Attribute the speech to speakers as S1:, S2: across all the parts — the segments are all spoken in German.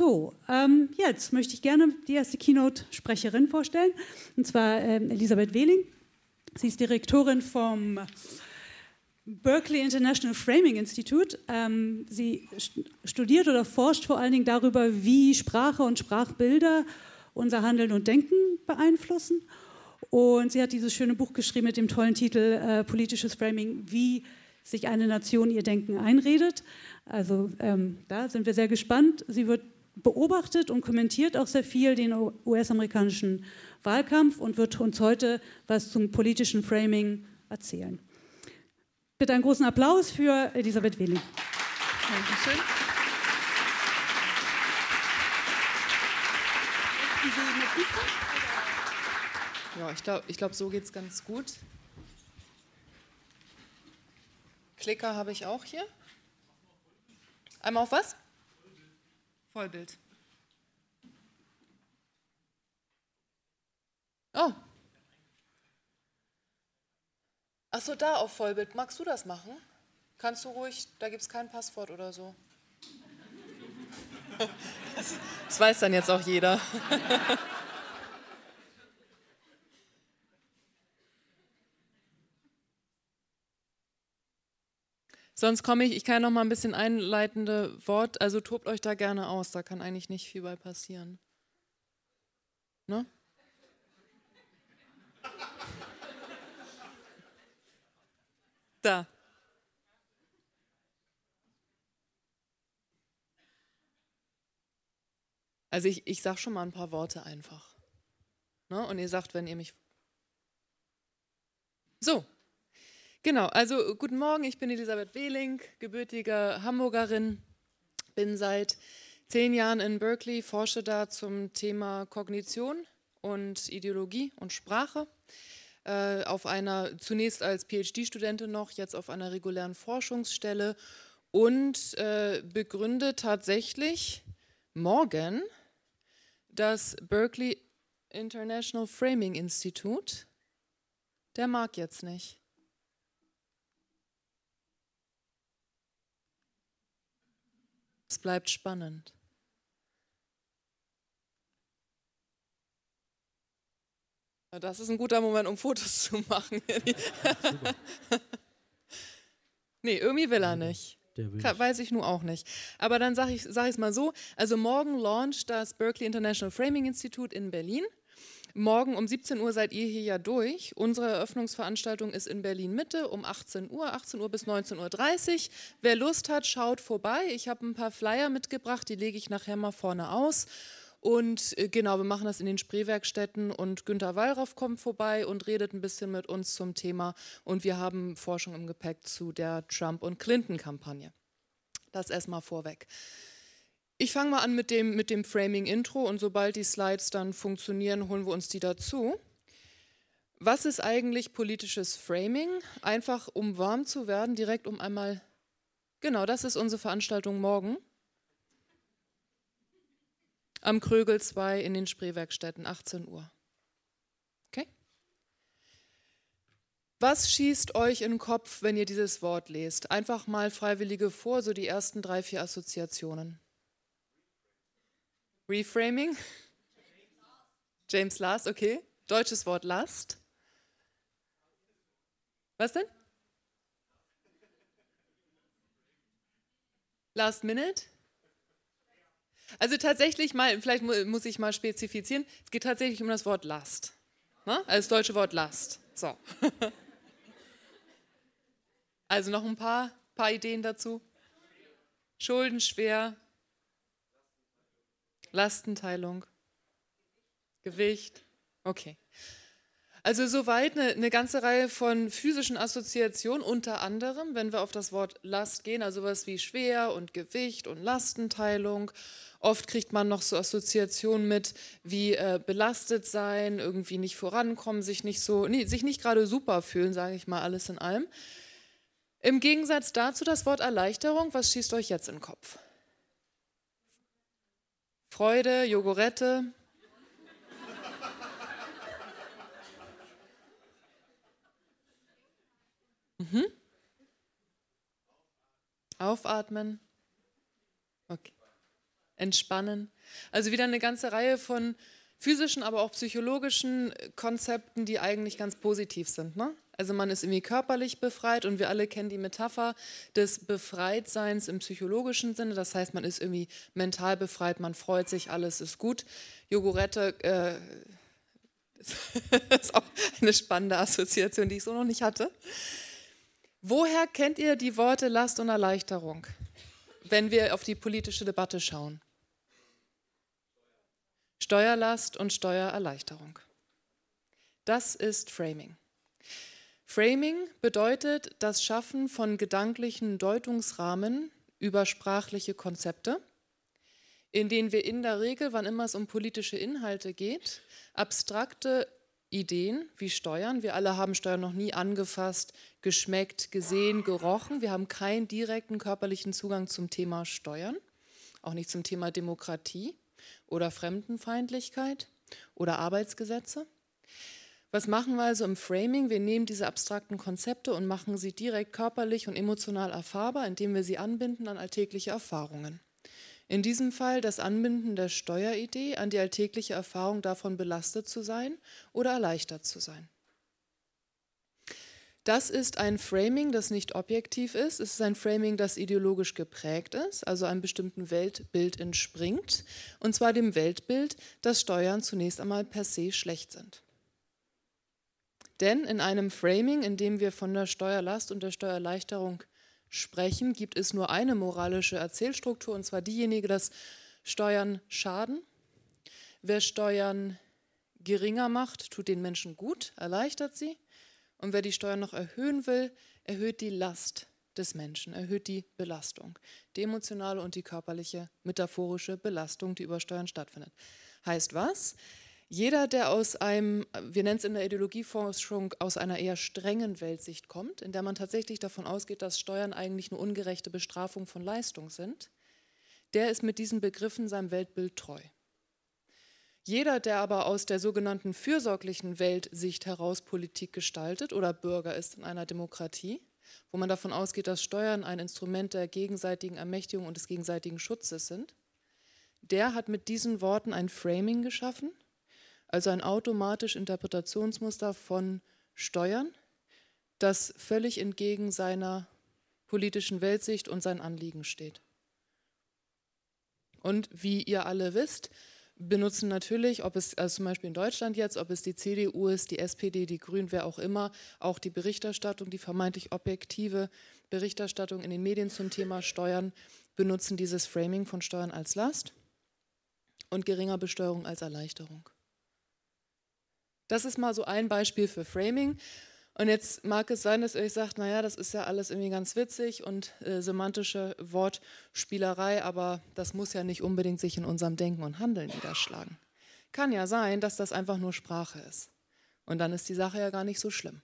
S1: So, ähm, jetzt möchte ich gerne die erste Keynote-Sprecherin vorstellen, und zwar ähm, Elisabeth Wehling. Sie ist Direktorin vom Berkeley International Framing Institute. Ähm, sie studiert oder forscht vor allen Dingen darüber, wie Sprache und Sprachbilder unser Handeln und Denken beeinflussen. Und sie hat dieses schöne Buch geschrieben mit dem tollen Titel äh, Politisches Framing, wie sich eine Nation ihr Denken einredet. Also ähm, da sind wir sehr gespannt. Sie wird beobachtet und kommentiert auch sehr viel den US-amerikanischen Wahlkampf und wird uns heute was zum politischen Framing erzählen. Bitte einen großen Applaus für Elisabeth Wehling. Dankeschön.
S2: Ja, ich glaube, ich glaub, so geht es ganz gut. Klicker habe ich auch hier. Einmal auf was? Vollbild. Oh. Achso, da auf Vollbild. Magst du das machen? Kannst du ruhig, da gibt es kein Passwort oder so. Das, das weiß dann jetzt auch jeder. Sonst komme ich, ich kann noch mal ein bisschen einleitende Wort, also tobt euch da gerne aus, da kann eigentlich nicht viel bei passieren. Ne? Da. Also ich, ich sage schon mal ein paar Worte einfach. Ne? Und ihr sagt, wenn ihr mich... So, Genau, also guten Morgen, ich bin Elisabeth Wehling, gebürtige Hamburgerin, bin seit zehn Jahren in Berkeley, forsche da zum Thema Kognition und Ideologie und Sprache. Äh, auf einer, zunächst als PhD-Studentin noch, jetzt auf einer regulären Forschungsstelle und äh, begründe tatsächlich morgen das Berkeley International Framing Institute. Der mag jetzt nicht. Es bleibt spannend. Das ist ein guter Moment, um Fotos zu machen. nee, irgendwie will er nicht. Weiß ich nun auch nicht. Aber dann sage ich es sag mal so: Also, morgen launcht das Berkeley International Framing Institute in Berlin. Morgen um 17 Uhr seid ihr hier ja durch. Unsere Eröffnungsveranstaltung ist in Berlin Mitte um 18 Uhr, 18 Uhr bis 19.30 Uhr. Wer Lust hat, schaut vorbei. Ich habe ein paar Flyer mitgebracht, die lege ich nachher mal vorne aus. Und äh, genau, wir machen das in den Spreewerkstätten und Günter Wallraff kommt vorbei und redet ein bisschen mit uns zum Thema. Und wir haben Forschung im Gepäck zu der Trump- und Clinton-Kampagne. Das erstmal vorweg. Ich fange mal an mit dem, mit dem Framing-Intro und sobald die Slides dann funktionieren, holen wir uns die dazu. Was ist eigentlich politisches Framing? Einfach um warm zu werden, direkt um einmal. Genau, das ist unsere Veranstaltung morgen. Am Krögel 2 in den Spreewerkstätten, 18 Uhr. Okay? Was schießt euch in den Kopf, wenn ihr dieses Wort lest? Einfach mal Freiwillige vor, so die ersten drei, vier Assoziationen. Reframing? James Last, okay. Deutsches Wort Last. Was denn? Last Minute? Also tatsächlich mal, vielleicht muss ich mal spezifizieren, es geht tatsächlich um das Wort Last. Ne? Also das deutsche Wort Last. So. Also noch ein paar, paar Ideen dazu. Schulden schwer, Lastenteilung, Gewicht. Okay. Also soweit eine, eine, ganze Reihe von physischen Assoziationen, unter anderem, wenn wir auf das Wort Last gehen, also was wie schwer und Gewicht und Lastenteilung. Oft kriegt man noch so Assoziationen mit wie äh, belastet sein, irgendwie nicht vorankommen, sich nicht so, nee, sich nicht gerade super fühlen, sage ich mal, alles in allem. Im Gegensatz dazu das Wort Erleichterung, was schießt euch jetzt in den Kopf? Freude, Jogurette. Mhm. Aufatmen. Okay. entspannen. Also wieder eine ganze Reihe von physischen, aber auch psychologischen Konzepten, die eigentlich ganz positiv sind. Ne? Also man ist irgendwie körperlich befreit und wir alle kennen die Metapher des Befreitseins im psychologischen Sinne. Das heißt, man ist irgendwie mental befreit, man freut sich, alles ist gut. Jogurette äh, ist auch eine spannende Assoziation, die ich so noch nicht hatte. Woher kennt ihr die Worte Last und Erleichterung, wenn wir auf die politische Debatte schauen? Steuerlast und Steuererleichterung. Das ist Framing. Framing bedeutet das Schaffen von gedanklichen Deutungsrahmen über sprachliche Konzepte, in denen wir in der Regel, wann immer es um politische Inhalte geht, abstrakte Ideen wie Steuern. Wir alle haben Steuern noch nie angefasst, geschmeckt, gesehen, gerochen. Wir haben keinen direkten körperlichen Zugang zum Thema Steuern, auch nicht zum Thema Demokratie oder Fremdenfeindlichkeit oder Arbeitsgesetze. Was machen wir also im Framing? Wir nehmen diese abstrakten Konzepte und machen sie direkt körperlich und emotional erfahrbar, indem wir sie anbinden an alltägliche Erfahrungen. In diesem Fall das Anbinden der Steueridee an die alltägliche Erfahrung davon belastet zu sein oder erleichtert zu sein. Das ist ein Framing, das nicht objektiv ist. Es ist ein Framing, das ideologisch geprägt ist, also einem bestimmten Weltbild entspringt. Und zwar dem Weltbild, dass Steuern zunächst einmal per se schlecht sind. Denn in einem Framing, in dem wir von der Steuerlast und der Steuererleichterung sprechen, gibt es nur eine moralische Erzählstruktur, und zwar diejenige, dass Steuern schaden. Wer Steuern geringer macht, tut den Menschen gut, erleichtert sie. Und wer die Steuern noch erhöhen will, erhöht die Last des Menschen, erhöht die Belastung, die emotionale und die körperliche, metaphorische Belastung, die über Steuern stattfindet. Heißt was? Jeder, der aus einem, wir nennen es in der Ideologieforschung, aus einer eher strengen Weltsicht kommt, in der man tatsächlich davon ausgeht, dass Steuern eigentlich eine ungerechte Bestrafung von Leistung sind, der ist mit diesen Begriffen seinem Weltbild treu. Jeder, der aber aus der sogenannten fürsorglichen Weltsicht heraus Politik gestaltet oder Bürger ist in einer Demokratie, wo man davon ausgeht, dass Steuern ein Instrument der gegenseitigen Ermächtigung und des gegenseitigen Schutzes sind, der hat mit diesen Worten ein Framing geschaffen, also ein automatisch Interpretationsmuster von Steuern, das völlig entgegen seiner politischen Weltsicht und seinen Anliegen steht. Und wie ihr alle wisst, benutzen natürlich, ob es also zum Beispiel in Deutschland jetzt, ob es die CDU ist, die SPD, die Grünen, wer auch immer, auch die Berichterstattung, die vermeintlich objektive Berichterstattung in den Medien zum Thema Steuern, benutzen dieses Framing von Steuern als Last und geringer Besteuerung als Erleichterung. Das ist mal so ein Beispiel für Framing. Und jetzt mag es sein, dass ihr euch sagt, naja, das ist ja alles irgendwie ganz witzig und äh, semantische Wortspielerei, aber das muss ja nicht unbedingt sich in unserem Denken und Handeln niederschlagen. Kann ja sein, dass das einfach nur Sprache ist. Und dann ist die Sache ja gar nicht so schlimm.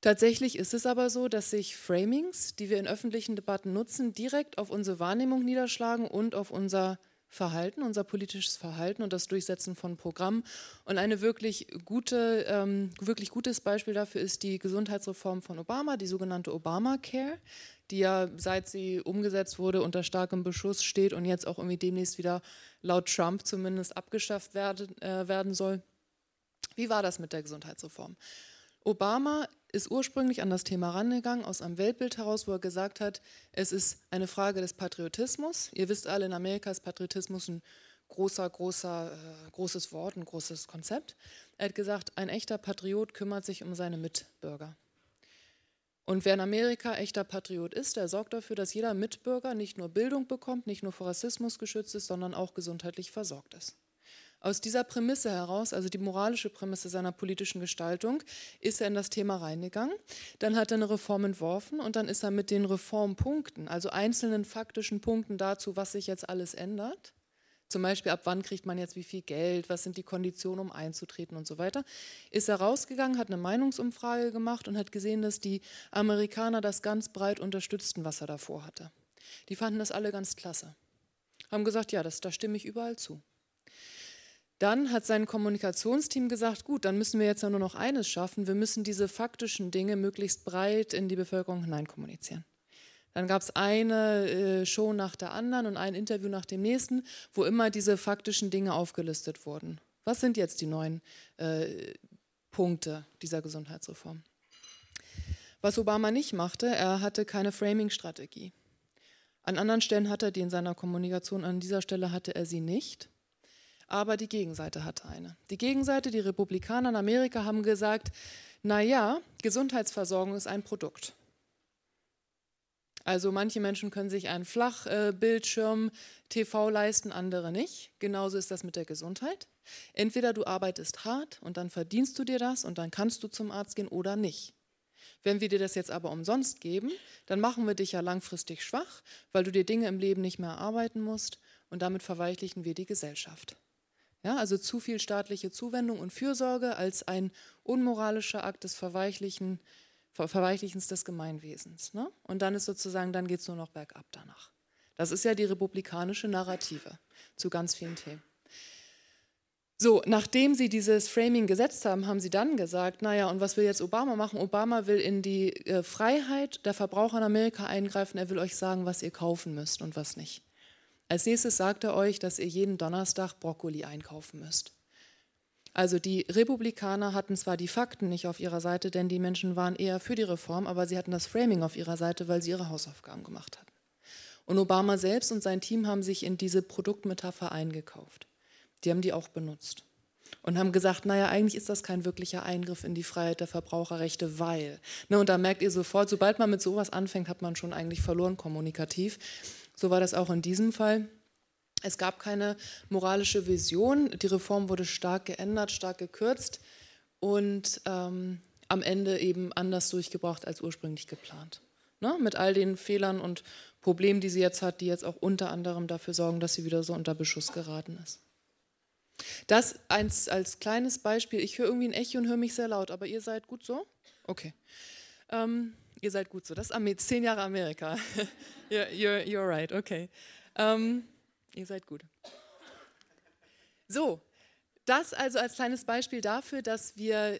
S2: Tatsächlich ist es aber so, dass sich Framings, die wir in öffentlichen Debatten nutzen, direkt auf unsere Wahrnehmung niederschlagen und auf unser Verhalten, unser politisches Verhalten und das Durchsetzen von Programmen. Und eine wirklich gute, ähm, wirklich gutes Beispiel dafür ist die Gesundheitsreform von Obama, die sogenannte Obamacare, die ja seit sie umgesetzt wurde unter starkem Beschuss steht und jetzt auch irgendwie demnächst wieder laut Trump zumindest abgeschafft werden, äh, werden soll. Wie war das mit der Gesundheitsreform? Obama ist ursprünglich an das Thema rangegangen aus einem Weltbild heraus, wo er gesagt hat, es ist eine Frage des Patriotismus. Ihr wisst alle, in Amerika ist Patriotismus ein großer, großer, äh, großes Wort, ein großes Konzept. Er hat gesagt, ein echter Patriot kümmert sich um seine Mitbürger. Und wer in Amerika echter Patriot ist, der sorgt dafür, dass jeder Mitbürger nicht nur Bildung bekommt, nicht nur vor Rassismus geschützt ist, sondern auch gesundheitlich versorgt ist. Aus dieser Prämisse heraus, also die moralische Prämisse seiner politischen Gestaltung, ist er in das Thema reingegangen. Dann hat er eine Reform entworfen und dann ist er mit den Reformpunkten, also einzelnen faktischen Punkten dazu, was sich jetzt alles ändert, zum Beispiel ab wann kriegt man jetzt wie viel Geld, was sind die Konditionen, um einzutreten und so weiter, ist er rausgegangen, hat eine Meinungsumfrage gemacht und hat gesehen, dass die Amerikaner das ganz breit unterstützten, was er davor hatte. Die fanden das alle ganz klasse. Haben gesagt, ja, das, da stimme ich überall zu. Dann hat sein Kommunikationsteam gesagt, gut, dann müssen wir jetzt ja nur noch eines schaffen, wir müssen diese faktischen Dinge möglichst breit in die Bevölkerung hineinkommunizieren. Dann gab es eine äh, Show nach der anderen und ein Interview nach dem nächsten, wo immer diese faktischen Dinge aufgelistet wurden. Was sind jetzt die neuen äh, Punkte dieser Gesundheitsreform? Was Obama nicht machte, er hatte keine Framing-Strategie. An anderen Stellen hatte er die in seiner Kommunikation, an dieser Stelle hatte er sie nicht. Aber die Gegenseite hatte eine. Die Gegenseite, die Republikaner in Amerika haben gesagt, naja, Gesundheitsversorgung ist ein Produkt. Also manche Menschen können sich einen Flachbildschirm TV leisten, andere nicht. Genauso ist das mit der Gesundheit. Entweder du arbeitest hart und dann verdienst du dir das und dann kannst du zum Arzt gehen oder nicht. Wenn wir dir das jetzt aber umsonst geben, dann machen wir dich ja langfristig schwach, weil du dir Dinge im Leben nicht mehr erarbeiten musst und damit verweichlichen wir die Gesellschaft. Ja, also zu viel staatliche Zuwendung und Fürsorge als ein unmoralischer Akt des Verweichlichen, Verweichlichens des Gemeinwesens. Ne? Und dann ist sozusagen, dann geht es nur noch bergab danach. Das ist ja die republikanische Narrative zu ganz vielen Themen. So, nachdem sie dieses Framing gesetzt haben, haben sie dann gesagt, naja, und was will jetzt Obama machen? Obama will in die äh, Freiheit der Verbraucher in Amerika eingreifen. Er will euch sagen, was ihr kaufen müsst und was nicht. Als nächstes sagt er euch, dass ihr jeden Donnerstag Brokkoli einkaufen müsst. Also die Republikaner hatten zwar die Fakten nicht auf ihrer Seite, denn die Menschen waren eher für die Reform, aber sie hatten das Framing auf ihrer Seite, weil sie ihre Hausaufgaben gemacht hatten. Und Obama selbst und sein Team haben sich in diese Produktmetapher eingekauft. Die haben die auch benutzt und haben gesagt, naja, eigentlich ist das kein wirklicher Eingriff in die Freiheit der Verbraucherrechte, weil. Ne, und da merkt ihr sofort, sobald man mit sowas anfängt, hat man schon eigentlich verloren kommunikativ. So war das auch in diesem Fall. Es gab keine moralische Vision. Die Reform wurde stark geändert, stark gekürzt und ähm, am Ende eben anders durchgebracht als ursprünglich geplant. Ne? Mit all den Fehlern und Problemen, die sie jetzt hat, die jetzt auch unter anderem dafür sorgen, dass sie wieder so unter Beschuss geraten ist. Das als, als kleines Beispiel. Ich höre irgendwie ein Echo und höre mich sehr laut, aber ihr seid gut so? Okay. Ähm, ihr seid gut so. Das ist zehn Jahre Amerika. you're, you're, you're right, okay. Ähm, ihr seid gut. So, das also als kleines Beispiel dafür, dass wir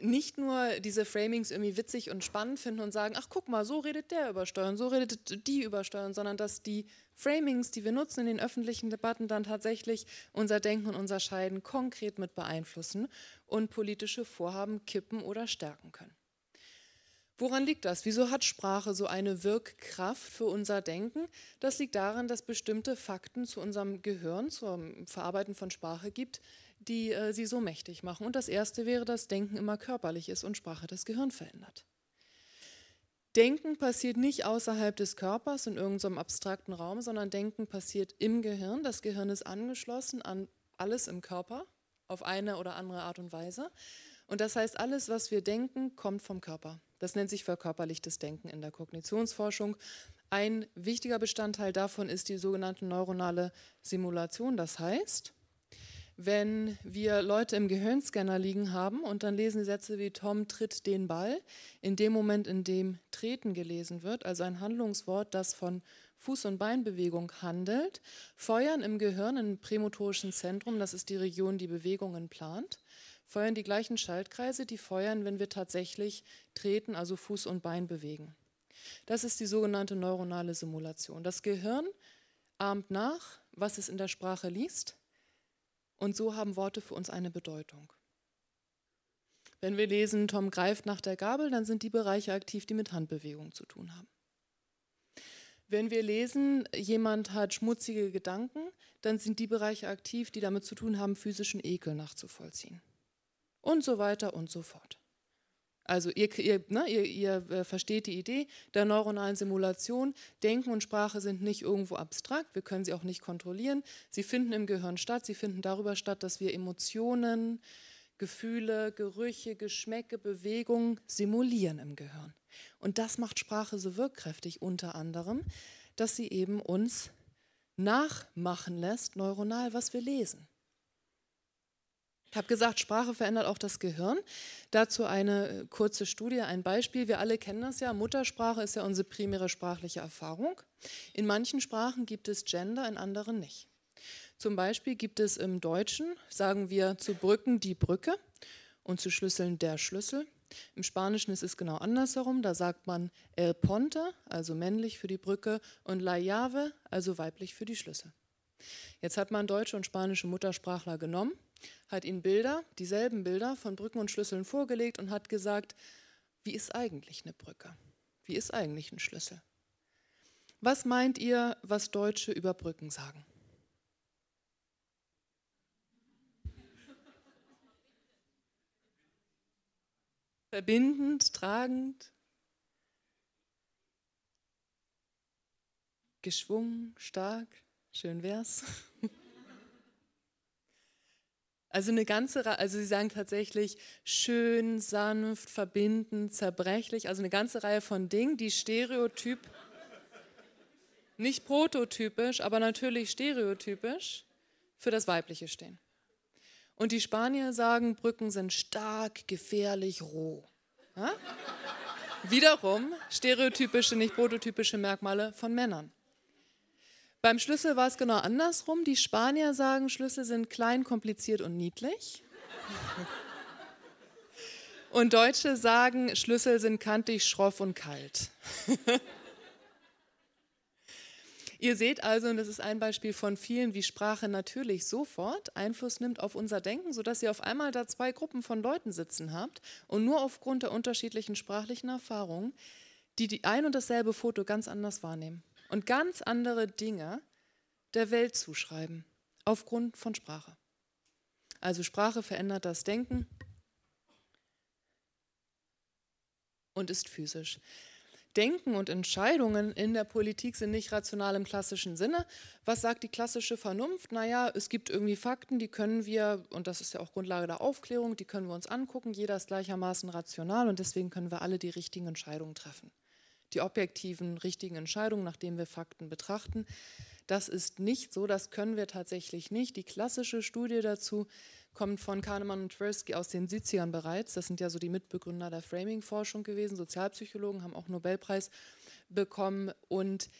S2: nicht nur diese Framings irgendwie witzig und spannend finden und sagen, ach guck mal, so redet der über Steuern, so redet die über Steuern, sondern dass die Framings, die wir nutzen in den öffentlichen Debatten, dann tatsächlich unser Denken und unser Scheiden konkret mit beeinflussen und politische Vorhaben kippen oder stärken können. Woran liegt das? Wieso hat Sprache so eine Wirkkraft für unser Denken? Das liegt daran, dass bestimmte Fakten zu unserem Gehirn, zum Verarbeiten von Sprache gibt, die äh, sie so mächtig machen. Und das erste wäre, dass Denken immer körperlich ist und Sprache das Gehirn verändert. Denken passiert nicht außerhalb des Körpers in irgendeinem abstrakten Raum, sondern Denken passiert im Gehirn. Das Gehirn ist angeschlossen an alles im Körper auf eine oder andere Art und Weise. Und das heißt, alles, was wir denken, kommt vom Körper. Das nennt sich verkörperlichtes Denken in der Kognitionsforschung. Ein wichtiger Bestandteil davon ist die sogenannte neuronale Simulation. Das heißt, wenn wir Leute im Gehirnscanner liegen haben und dann lesen Sätze wie Tom tritt den Ball, in dem Moment, in dem treten gelesen wird, also ein Handlungswort, das von Fuß- und Beinbewegung handelt, feuern im Gehirn im prämotorischen Zentrum, das ist die Region, die Bewegungen plant, feuern die gleichen Schaltkreise, die feuern, wenn wir tatsächlich treten, also Fuß und Bein bewegen. Das ist die sogenannte neuronale Simulation. Das Gehirn ahmt nach, was es in der Sprache liest und so haben Worte für uns eine Bedeutung. Wenn wir lesen, Tom greift nach der Gabel, dann sind die Bereiche aktiv, die mit Handbewegung zu tun haben. Wenn wir lesen, jemand hat schmutzige Gedanken, dann sind die Bereiche aktiv, die damit zu tun haben, physischen Ekel nachzuvollziehen. Und so weiter und so fort. Also ihr, ihr, ne, ihr, ihr, äh, versteht die Idee der neuronalen Simulation. Denken und Sprache sind nicht irgendwo abstrakt, wir können sie auch nicht kontrollieren. Sie finden im Gehirn statt, sie finden darüber statt, dass wir Emotionen, Gefühle, Gerüche, Geschmäcke, Bewegungen simulieren im Gehirn. Und das macht Sprache so wirkkräftig unter anderem, dass sie eben uns nachmachen lässt, neuronal, was wir lesen. Ich habe gesagt, Sprache verändert auch das Gehirn. Dazu eine äh, kurze Studie, ein Beispiel. Wir alle kennen das ja. Muttersprache ist ja unsere primäre sprachliche Erfahrung. In manchen Sprachen gibt es Gender, in anderen nicht. Zum Beispiel gibt es im Deutschen, sagen wir zu Brücken die Brücke und zu Schlüsseln der Schlüssel. Im Spanischen ist es genau andersherum. Da sagt man el ponte, also männlich für die Brücke, und la llave, also weiblich für die Schlüssel. Jetzt hat man deutsche und spanische Muttersprachler genommen, hat ihnen Bilder, dieselben Bilder von Brücken und Schlüsseln vorgelegt und hat gesagt, wie ist eigentlich eine Brücke? Wie ist eigentlich ein Schlüssel? Was meint ihr, was Deutsche über Brücken sagen? Verbindend, tragend, geschwungen, stark, schön wär's. Also eine ganze, also sie sagen tatsächlich schön, sanft, verbindend, zerbrechlich, also eine ganze Reihe von Dingen, die stereotyp, nicht prototypisch, aber natürlich stereotypisch für das Weibliche stehen. Und die Spanier sagen, Brücken sind stark, gefährlich, roh. Ja? Wiederum stereotypische, nicht prototypische Merkmale von Männern. Beim Schlüssel war es genau andersrum. Die Spanier sagen, Schlüssel sind klein, kompliziert und niedlich. Und Deutsche sagen, Schlüssel sind kantig, schroff und kalt. Ihr seht also, und das ist ein Beispiel von vielen, wie Sprache natürlich sofort Einfluss nimmt auf unser Denken, sodass ihr auf einmal da zwei Gruppen von Leuten sitzen habt und nur aufgrund der unterschiedlichen sprachlichen Erfahrungen, die die ein und dasselbe Foto ganz anders wahrnehmen und ganz andere Dinge der Welt zuschreiben, aufgrund von Sprache. Also Sprache verändert das Denken und ist physisch. Denken und Entscheidungen in der Politik sind nicht rational im klassischen Sinne. Was sagt die klassische Vernunft? Naja, es gibt irgendwie Fakten, die können wir, und das ist ja auch Grundlage der Aufklärung, die können wir uns angucken. Jeder ist gleichermaßen rational und deswegen können wir alle die richtigen Entscheidungen treffen. Die objektiven, richtigen Entscheidungen, nachdem wir Fakten betrachten. Das ist nicht so, das können wir tatsächlich nicht. Die klassische Studie dazu kommt von Kahnemann und Tversky aus den 70ern bereits. Das sind ja so die Mitbegründer der Framing-Forschung gewesen. Sozialpsychologen haben auch Nobelpreis bekommen. Und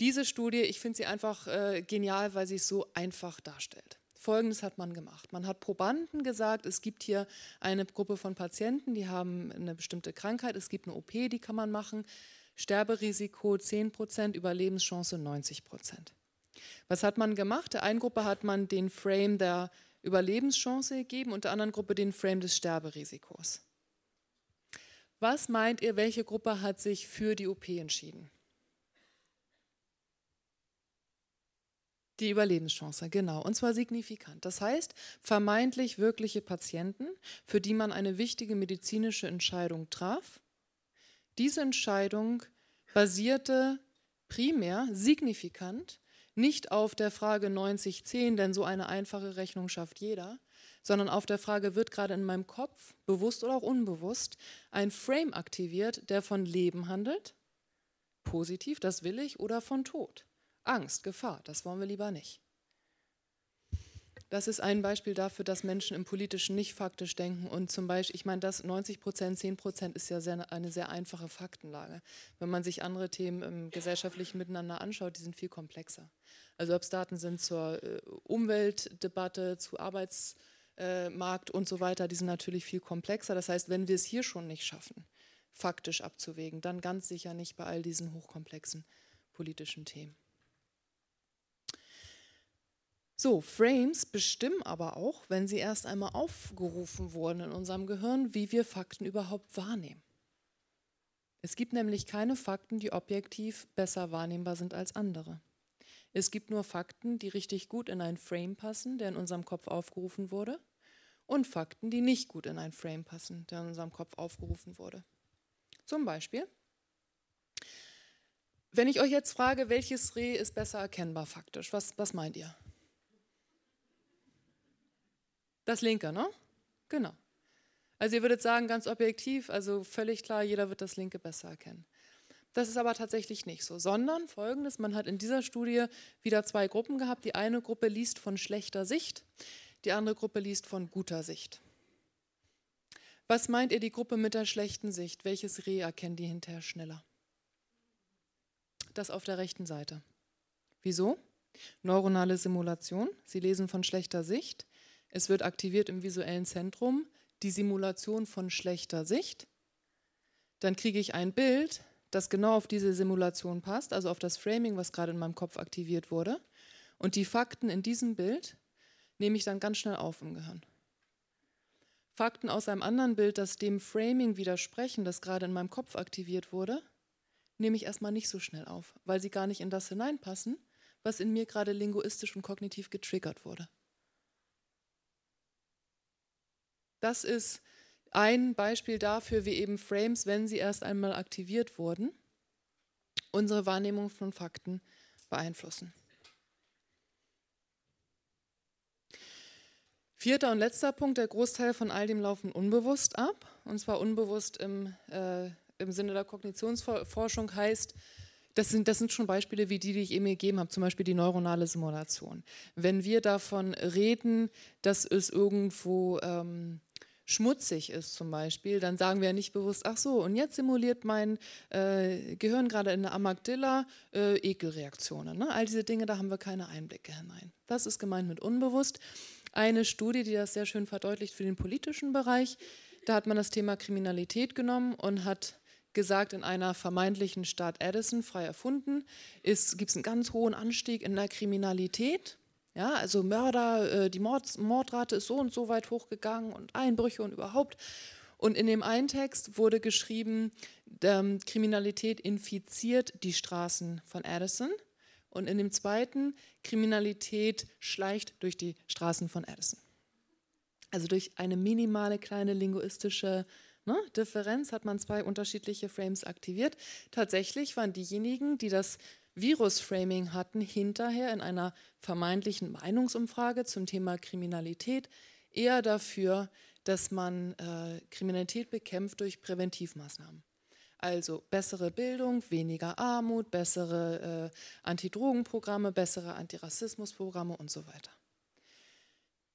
S2: diese Studie, ich finde sie einfach äh, genial, weil sie es so einfach darstellt. Folgendes hat man gemacht. Man hat Probanden gesagt, es gibt hier eine Gruppe von Patienten, die haben eine bestimmte Krankheit, es gibt eine OP, die kann man machen. Sterberisiko 10% Überlebenschance 90% Was hat man gemacht? Der einen Gruppe hat man den Frame der Überlebenschance gegeben und der anderen Gruppe den Frame des Sterberisikos. Was meint ihr, welche Gruppe hat sich für die OP entschieden? Die Überlebenschance, genau, und zwar signifikant. Das heißt, vermeintlich wirkliche Patienten, für die man eine wichtige medizinische Entscheidung traf. Diese Entscheidung basierte primär signifikant nicht auf der Frage 90-10, denn so eine einfache Rechnung schafft jeder, sondern auf der Frage, wird gerade in meinem Kopf, bewusst oder auch unbewusst, ein Frame aktiviert, der von Leben handelt, positiv, das will ich, oder von Tod, Angst, Gefahr, das wollen wir lieber nicht. Das ist ein Beispiel dafür, dass Menschen im Politischen nicht faktisch denken. Und zum Beispiel, ich meine, das 90 Prozent, 10 Prozent ist ja sehr, eine sehr einfache Faktenlage. Wenn man sich andere Themen im gesellschaftlichen Miteinander anschaut, die sind viel komplexer. Also ob es Daten sind zur äh, Umweltdebatte, zu Arbeitsmarkt und so weiter, die sind natürlich viel komplexer. Das heißt, wenn wir es hier schon nicht schaffen, faktisch abzuwägen, dann ganz sicher nicht bei all diesen hochkomplexen politischen Themen. So, Frames bestimmen aber auch, wenn sie erst einmal aufgerufen wurden in unserem Gehirn, wie wir Fakten überhaupt wahrnehmen. Es gibt nämlich keine Fakten, die objektiv besser wahrnehmbar sind als andere. Es gibt nur Fakten, die richtig gut in ein Frame passen, der in unserem Kopf aufgerufen wurde, und Fakten, die nicht gut in ein Frame passen, der in unserem Kopf aufgerufen wurde. Zum Beispiel, wenn ich euch jetzt frage, welches Reh ist besser erkennbar faktisch, was, was meint ihr? Das linke, ne? Genau. Also ihr würdet sagen, ganz objektiv, also völlig klar, jeder wird das linke besser erkennen. Das ist aber tatsächlich nicht so, sondern folgendes, man hat in dieser Studie wieder zwei Gruppen gehabt. Die eine Gruppe liest von schlechter Sicht, die andere Gruppe liest von guter Sicht. Was meint ihr die Gruppe mit der schlechten Sicht? Welches Reh erkennen die hinterher schneller? Das auf der rechten Seite. Wieso? Neuronale Simulation. Sie lesen von schlechter Sicht. Es wird aktiviert im visuellen Zentrum die Simulation von schlechter Sicht dann kriege ich ein Bild, das genau auf diese Simulation passt, also auf das Framing, was gerade in meinem Kopf aktiviert wurde. Und die Fakten in diesem Bild nehme ich dann ganz schnell auf im Gehirn. Fakten aus einem anderen Bild, das dem Framing widersprechen, das gerade in meinem Kopf aktiviert wurde, nehme ich erstmal nicht so schnell auf, weil sie gar nicht in das hineinpassen, was in mir gerade linguistisch und kognitiv getriggert wurde. Das ist ein Beispiel dafür, wie eben Frames, wenn sie erst einmal aktiviert wurden, unsere Wahrnehmung von Fakten beeinflussen. Vierter und letzter Punkt, der Großteil von all dem laufen unbewusst ab. Und zwar unbewusst im, äh, im Sinne der Kognitionsforschung heißt, das sind, das sind schon Beispiele wie die, die ich eben gegeben habe, zum Beispiel die neuronale Simulation. Wenn wir davon reden, dass es irgendwo ähm, schmutzig ist zum Beispiel, dann sagen wir ja nicht bewusst, ach so, und jetzt simuliert mein äh, Gehirn gerade in der Amygdala äh, Ekelreaktionen. Ne? All diese Dinge, da haben wir keine Einblicke hinein. Das ist gemeint mit unbewusst. Eine Studie, die das sehr schön verdeutlicht für den politischen Bereich, da hat man das Thema Kriminalität genommen und hat gesagt, in einer vermeintlichen Stadt Addison, frei erfunden, gibt es einen ganz hohen Anstieg in der Kriminalität. Ja, also Mörder, äh, die Mord, Mordrate ist so und so weit hochgegangen und Einbrüche und überhaupt. Und in dem einen Text wurde geschrieben, ähm, Kriminalität infiziert die Straßen von Addison. Und in dem zweiten, Kriminalität schleicht durch die Straßen von Addison. Also durch eine minimale kleine linguistische ne, Differenz hat man zwei unterschiedliche Frames aktiviert. Tatsächlich waren diejenigen, die das Virus-Framing hatten, hinterher in einer vermeintlichen Meinungsumfrage zum Thema Kriminalität eher dafür, dass man äh, Kriminalität bekämpft durch Präventivmaßnahmen. Also bessere Bildung, weniger Armut, bessere äh, Antidrogenprogramme, bessere Antirassismusprogramme und so weiter.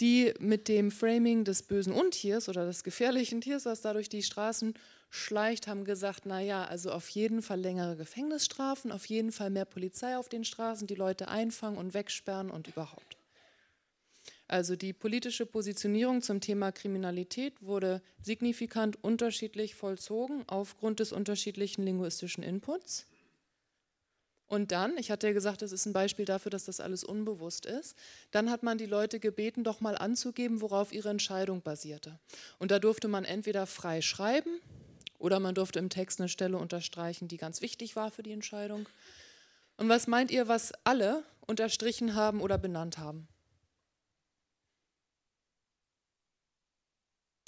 S2: Die mit dem Framing des bösen Untiers oder des gefährlichen Tiers, was dadurch die Straßen schleicht, haben gesagt, naja, also auf jeden Fall längere Gefängnisstrafen, auf jeden Fall mehr Polizei auf den Straßen, die Leute einfangen und wegsperren und überhaupt. Also die politische Positionierung zum Thema Kriminalität wurde signifikant unterschiedlich vollzogen aufgrund des unterschiedlichen linguistischen Inputs. Und dann, ich hatte ja gesagt, das ist ein Beispiel dafür, dass das alles unbewusst ist, dann hat man die Leute gebeten, doch mal anzugeben, worauf ihre Entscheidung basierte. Und da durfte man entweder frei schreiben oder man durfte im Text eine Stelle unterstreichen, die ganz wichtig war für die Entscheidung. Und was meint ihr, was alle unterstrichen haben oder benannt haben?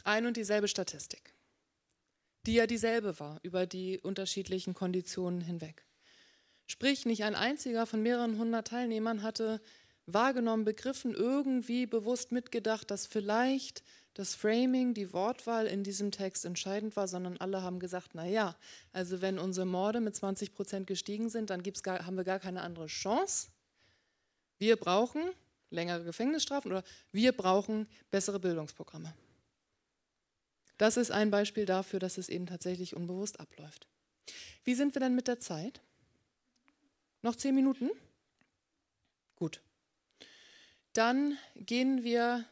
S2: ein und dieselbe Statistik, die ja dieselbe war über die unterschiedlichen Konditionen hinweg. Sprich, nicht ein einziger von mehreren hundert Teilnehmern hatte wahrgenommen, begriffen, irgendwie bewusst mitgedacht, dass vielleicht das Framing, die Wortwahl in diesem Text entscheidend war, sondern alle haben gesagt, na ja, also wenn unsere Morde mit 20 Prozent gestiegen sind, dann gar, haben wir gar keine andere Chance. Wir brauchen längere Gefängnisstrafen oder wir brauchen bessere Bildungsprogramme. Das ist ein Beispiel dafür, dass es eben tatsächlich unbewusst abläuft. Wie sind wir denn mit der Zeit? Noch zehn Minuten? Gut. Dann gehen wir,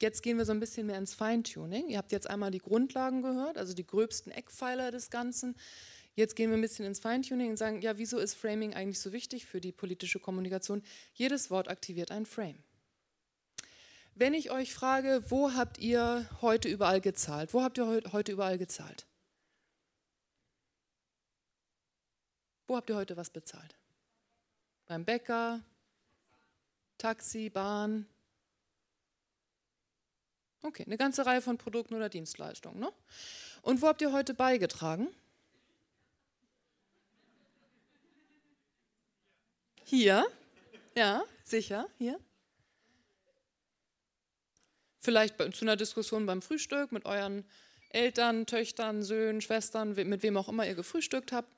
S2: jetzt gehen wir so ein bisschen mehr ins Feintuning. Ihr habt jetzt einmal die Grundlagen gehört, also die gröbsten Eckpfeiler des Ganzen. Jetzt gehen wir ein bisschen ins Feintuning und sagen, ja, wieso ist Framing eigentlich so wichtig für die politische Kommunikation? Jedes Wort aktiviert ein Frame. Wenn ich euch frage, wo habt ihr heute überall gezahlt? Wo habt ihr heute überall gezahlt? Wo habt ihr heute was bezahlt? Beim Bäcker, Taxi, Bahn? Okay, eine ganze Reihe von Produkten oder Dienstleistungen. Ne? Und wo habt ihr heute beigetragen? Hier? Ja, sicher, hier. Vielleicht zu einer Diskussion beim Frühstück mit euren Eltern, Töchtern, Söhnen, Schwestern, mit wem auch immer ihr gefrühstückt habt.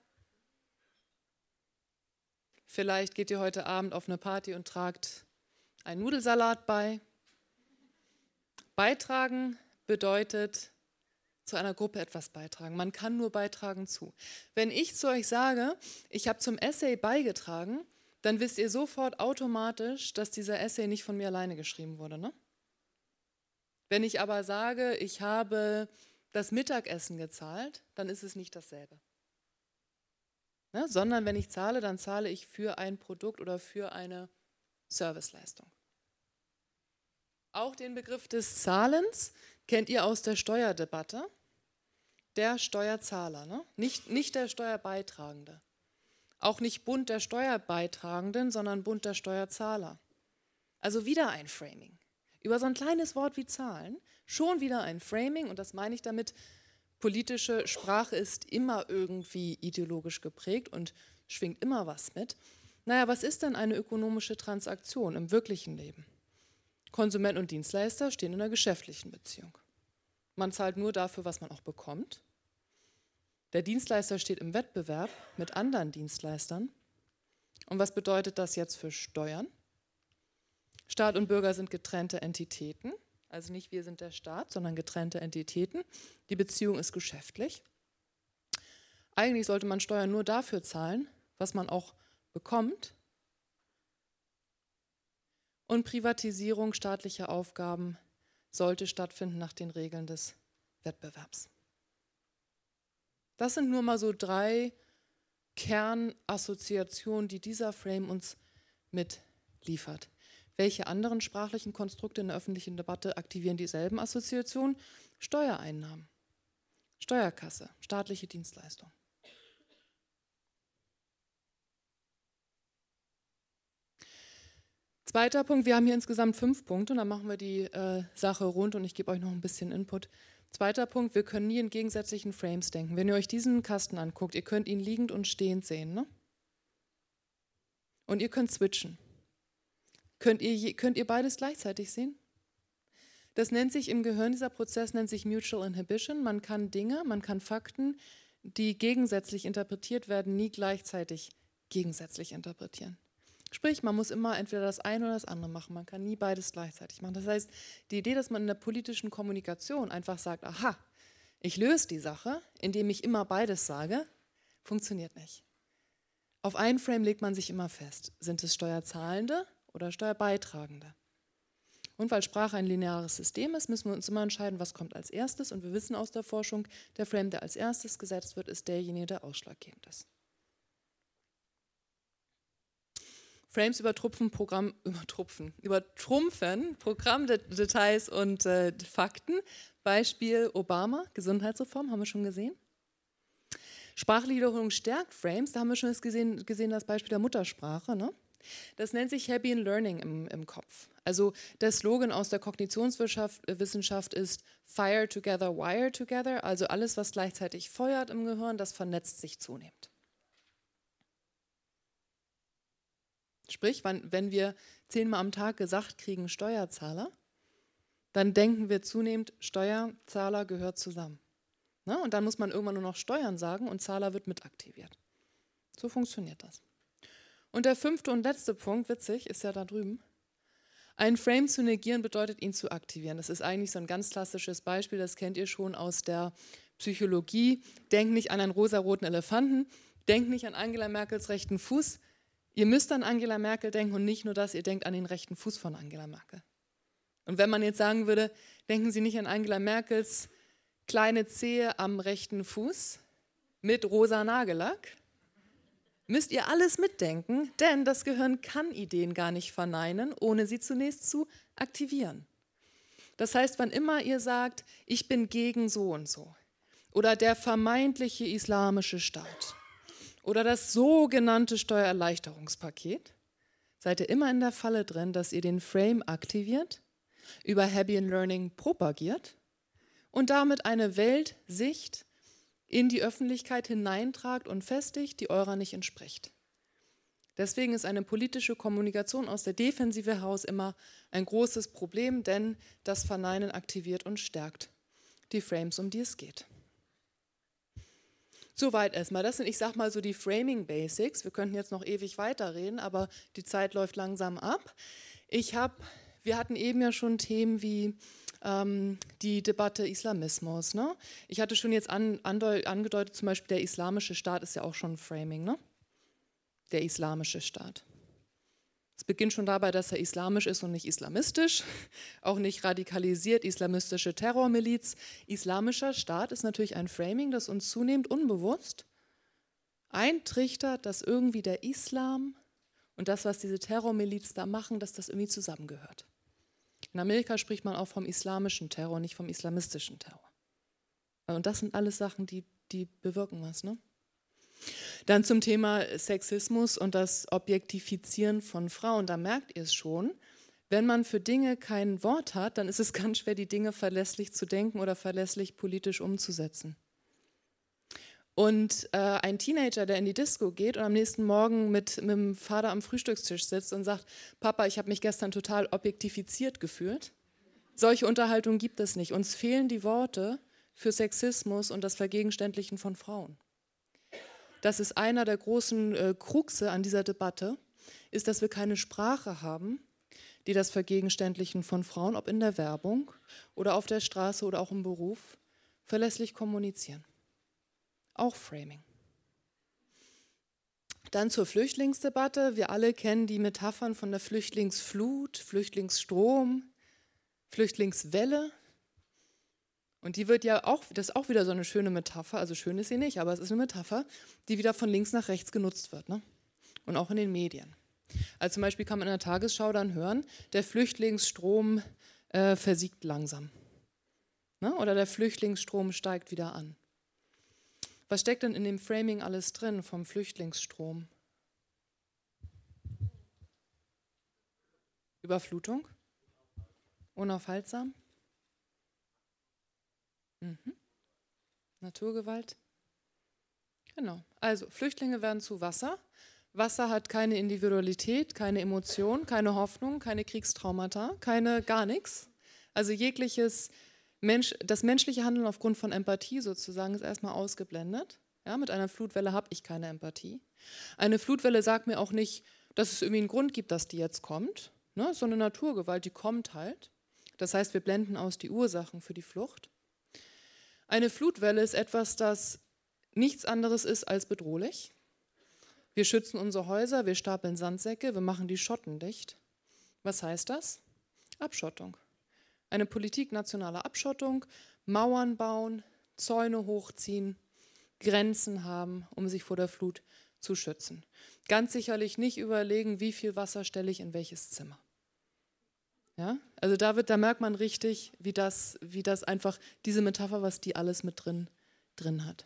S2: Vielleicht geht ihr heute Abend auf eine Party und tragt einen Nudelsalat bei. Beitragen bedeutet zu einer Gruppe etwas beitragen. Man kann nur beitragen zu. Wenn ich zu euch sage, ich habe zum Essay beigetragen, dann wisst ihr sofort automatisch, dass dieser Essay nicht von mir alleine geschrieben wurde. Ne? Wenn ich aber sage, ich habe das Mittagessen gezahlt, dann ist es nicht dasselbe. Ne? Sondern wenn ich zahle, dann zahle ich für ein Produkt oder für eine Serviceleistung. Auch den Begriff des Zahlens kennt ihr aus der Steuerdebatte. Der Steuerzahler, ne? nicht, nicht der Steuerbeitragende. Auch nicht Bund der Steuerbeitragenden, sondern Bund der Steuerzahler. Also wieder ein Framing. Über so ein kleines Wort wie Zahlen schon wieder ein Framing und das meine ich damit, politische Sprache ist immer irgendwie ideologisch geprägt und schwingt immer was mit. Naja, was ist denn eine ökonomische Transaktion im wirklichen Leben? Konsument und Dienstleister stehen in einer geschäftlichen Beziehung. Man zahlt nur dafür, was man auch bekommt. Der Dienstleister steht im Wettbewerb mit anderen Dienstleistern. Und was bedeutet das jetzt für Steuern? Staat und Bürger sind getrennte Entitäten, also nicht wir sind der Staat, sondern getrennte Entitäten. Die Beziehung ist geschäftlich. Eigentlich sollte man Steuern nur dafür zahlen, was man auch bekommt. Und Privatisierung staatlicher Aufgaben sollte stattfinden nach den Regeln des Wettbewerbs. Das sind nur mal so drei Kernassoziationen, die dieser Frame uns mitliefert. Welche anderen sprachlichen Konstrukte in der öffentlichen Debatte aktivieren dieselben Assoziationen? Steuereinnahmen, Steuerkasse, staatliche Dienstleistung. Zweiter Punkt, wir haben hier insgesamt fünf Punkte und dann machen wir die äh, Sache rund und ich gebe euch noch ein bisschen Input. Zweiter Punkt, wir können nie in gegensätzlichen Frames denken. Wenn ihr euch diesen Kasten anguckt, ihr könnt ihn liegend und stehend sehen. Ne? Und ihr könnt switchen. Könnt ihr, könnt ihr beides gleichzeitig sehen? Das nennt sich im Gehirn, dieser Prozess nennt sich Mutual Inhibition. Man kann Dinge, man kann Fakten, die gegensätzlich interpretiert werden, nie gleichzeitig gegensätzlich interpretieren. Sprich, man muss immer entweder das eine oder das andere machen. Man kann nie beides gleichzeitig machen. Das heißt, die Idee, dass man in der politischen Kommunikation einfach sagt, aha, ich löse die Sache, indem ich immer beides sage, funktioniert nicht. Auf einen Frame legt man sich immer fest. Sind es Steuerzahlende oder Steuerbeitragende? Und weil Sprache ein lineares System ist, müssen wir uns immer entscheiden, was kommt als erstes. Und wir wissen aus der Forschung, der Frame, der als erstes gesetzt wird, ist derjenige, der ausschlaggebend ist. Frames übertrumpfen, Programm, übertrumpfen, übertrumpfen Programmdetails und äh, Fakten. Beispiel Obama, Gesundheitsreform, haben wir schon gesehen. Sprachliederung stärkt Frames, da haben wir schon gesehen, gesehen das Beispiel der Muttersprache. Ne? Das nennt sich Happy in Learning im, im Kopf. Also der Slogan aus der Kognitionswissenschaft äh, ist Fire together, wire together. Also alles, was gleichzeitig feuert im Gehirn, das vernetzt sich zunehmend. Sprich, wenn wir zehnmal am Tag gesagt kriegen Steuerzahler, dann denken wir zunehmend, Steuerzahler gehört zusammen. Ne? Und dann muss man irgendwann nur noch Steuern sagen und Zahler wird mit aktiviert. So funktioniert das. Und der fünfte und letzte Punkt, witzig, ist ja da drüben. Ein Frame zu negieren bedeutet, ihn zu aktivieren. Das ist eigentlich so ein ganz klassisches Beispiel, das kennt ihr schon aus der Psychologie. Denkt nicht an einen rosaroten Elefanten, denkt nicht an Angela Merkels rechten Fuß, Ihr müsst an Angela Merkel denken und nicht nur das, ihr denkt an den rechten Fuß von Angela Merkel. Und wenn man jetzt sagen würde, denken Sie nicht an Angela Merkels kleine Zehe am rechten Fuß mit rosa Nagellack, müsst ihr alles mitdenken, denn das Gehirn kann Ideen gar nicht verneinen, ohne sie zunächst zu aktivieren. Das heißt, wann immer ihr sagt, ich bin gegen so und so oder der vermeintliche islamische Staat oder das sogenannte Steuererleichterungspaket, seid ihr immer in der Falle drin, dass ihr den Frame aktiviert, über Happy in Learning propagiert und damit eine Weltsicht in die Öffentlichkeit hineintragt und festigt, die eurer nicht entspricht. Deswegen ist eine politische Kommunikation aus der Defensive heraus immer ein großes Problem, denn das Verneinen aktiviert und stärkt die Frames, um die es geht. Soweit erstmal. Das sind, ich sag mal, so die Framing Basics. Wir könnten jetzt noch ewig weiterreden, aber die Zeit läuft langsam ab. Ich habe, wir hatten eben ja schon Themen wie ähm, die Debatte Islamismus. Ne? Ich hatte schon jetzt an, angedeutet, zum Beispiel der islamische Staat ist ja auch schon Framing, ne? Der islamische Staat. Es beginnt schon dabei, dass er islamisch ist und nicht islamistisch, auch nicht radikalisiert, islamistische Terrormiliz. Islamischer Staat ist natürlich ein Framing, das uns zunehmend unbewusst eintrichtert, dass irgendwie der Islam und das, was diese Terrormiliz da machen, dass das irgendwie zusammengehört. In Amerika spricht man auch vom islamischen Terror, nicht vom islamistischen Terror. Und das sind alles Sachen, die, die bewirken was. Ne? Dann zum Thema Sexismus und das Objektifizieren von Frauen. Da merkt ihr es schon. Wenn man für Dinge kein Wort hat, dann ist es ganz schwer, die Dinge verlässlich zu denken oder verlässlich politisch umzusetzen. Und äh, ein Teenager, der in die Disco geht und am nächsten Morgen mit, mit dem Vater am Frühstückstisch sitzt und sagt, Papa, ich habe mich gestern total objektifiziert gefühlt. Solche Unterhaltungen gibt es nicht. Uns fehlen die Worte für Sexismus und das Vergegenständlichen von Frauen das ist einer der großen äh, Kruxe an dieser Debatte, ist, dass wir keine Sprache haben, die das Vergegenständlichen von Frauen, ob in der Werbung oder auf der Straße oder auch im Beruf, verlässlich kommunizieren. Auch Framing. Dann zur Flüchtlingsdebatte. Wir alle kennen die Metaphern von der Flüchtlingsflut, Flüchtlingsstrom, Flüchtlingswelle. Und die wird ja auch, das ist auch wieder so eine schöne Metapher, also schön ist sie nicht, aber es ist eine Metapher, die wieder von links nach rechts genutzt wird. Ne? Und auch in den Medien. Also zum Beispiel kann man in der Tagesschau dann hören, der Flüchtlingsstrom äh, versiegt langsam. Ne? Oder der Flüchtlingsstrom steigt wieder an. Was steckt denn in dem Framing alles drin vom Flüchtlingsstrom? Überflutung? Unaufhaltsam? Mhm. Naturgewalt. Genau. Also Flüchtlinge werden zu Wasser. Wasser hat keine Individualität, keine Emotion, keine Hoffnung, keine Kriegstraumata, keine gar nichts. Also jegliches Mensch, das menschliche Handeln aufgrund von Empathie sozusagen ist erstmal ausgeblendet. Ja, mit einer Flutwelle habe ich keine Empathie. Eine Flutwelle sagt mir auch nicht, dass es irgendwie einen Grund gibt, dass die jetzt kommt. Ne? So eine Naturgewalt, die kommt halt. Das heißt, wir blenden aus die Ursachen für die Flucht. Eine Flutwelle ist etwas, das nichts anderes ist als bedrohlich. Wir schützen unsere Häuser, wir stapeln Sandsäcke, wir machen die Schotten dicht. Was heißt das? Abschottung. Eine Politik nationaler Abschottung, Mauern bauen, Zäune hochziehen, Grenzen haben, um sich vor der Flut zu schützen. Ganz sicherlich nicht überlegen, wie viel Wasser stelle ich in welches Zimmer. Ja? Also da, wird, da merkt man richtig, wie das, wie das einfach, diese Metapher, was die alles mit drin, drin hat.